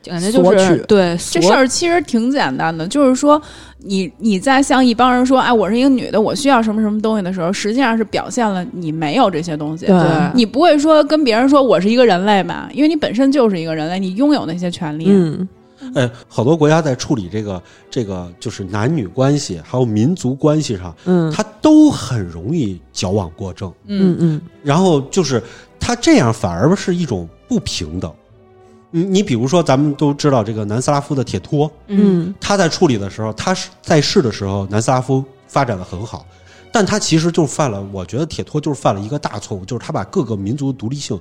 感觉就是对这事儿其实挺简单的，就是说你你在向一帮人说，哎，我是一个女的，我需要什么什么东西的时候，实际上是表现了你没有这些东西。对你不会说跟别人说我是一个人类吧，因为你本身就是一个人类，你拥有那些权利。嗯，哎，好多国家在处理这个这个就是男女关系还有民族关系上，嗯他都很容易矫枉过正。嗯嗯然后就是他这样反而是一种不平等。你你比如说，咱们都知道这个南斯拉夫的铁托，嗯嗯他在处理的时候，他是在世的时候，南斯拉夫发展的很好，但他其实就犯了，我觉得铁托就是犯了一个大错误，就是他把各个民族的独立性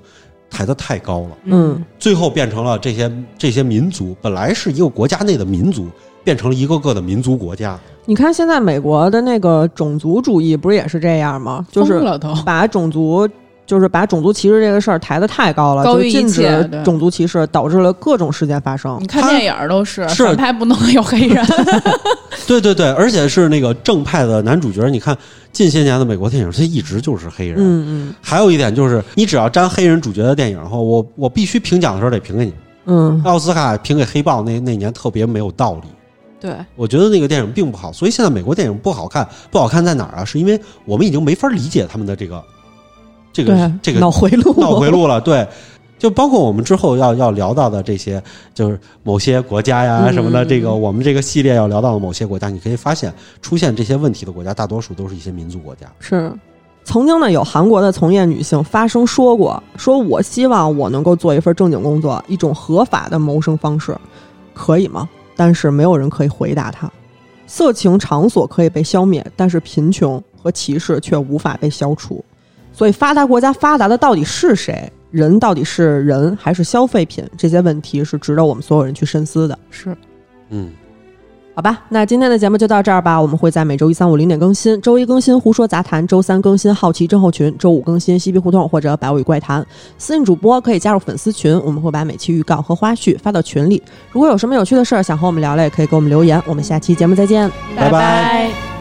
抬得太高了，嗯最后变成了这些这些民族本来是一个国家内的民族，变成了一个个的民族国家。你看现在美国的那个种族主义不是也是这样吗？就是。把种族就是把种族歧视这个事儿抬得太高了，高于一就禁止种族歧视，导致了各种事件发生你。看电影儿都是是反派不能有黑人，[laughs] [laughs] 对对对，而且是那个正派的男主角。你看近些年的美国电影，他一直就是黑人。嗯嗯还有一点就是，你只要沾黑人主角的电影的话，我我必须评奖的时候得评给你。嗯，奥斯卡评给《黑豹》那那年特别没有道理，对，我觉得那个电影并不好。所以现在美国电影不好看，不好看在哪儿啊？是因为我们已经没法理解他们的这个这个，这个脑回路，脑回路了。[laughs] 对，就包括我们之后要要聊到的这些，就是某些国家呀嗯什么的。嗯这个我们这个系列要聊到的某些国家，你可以发现出现这些问题的国家，大多数都是一些民族国家。是。曾经呢，有韩国的从业女性发声说过，说我希望我能够做一份正经工作，一种合法的谋生方式，可以吗？但是没有人可以回答她。色情场所可以被消灭，但是贫穷和歧视却无法被消除。所以，发达国家发达的到底是谁？人到底是人还是消费品？这些问题是值得我们所有人去深思的。是嗯，好吧，那今天的节目就到这儿吧。我们会在每周一、三、五零点更新，周一更新《胡说杂谈》，周三更新《好奇症候群》，周五更新《嬉皮胡同》或者《百物语怪谈》。私信主播可以加入粉丝群，我们会把每期预告和花絮发到群里。如果有什么有趣的事儿想和我们聊聊，也可以给我们留言。我们下期节目再见。拜拜拜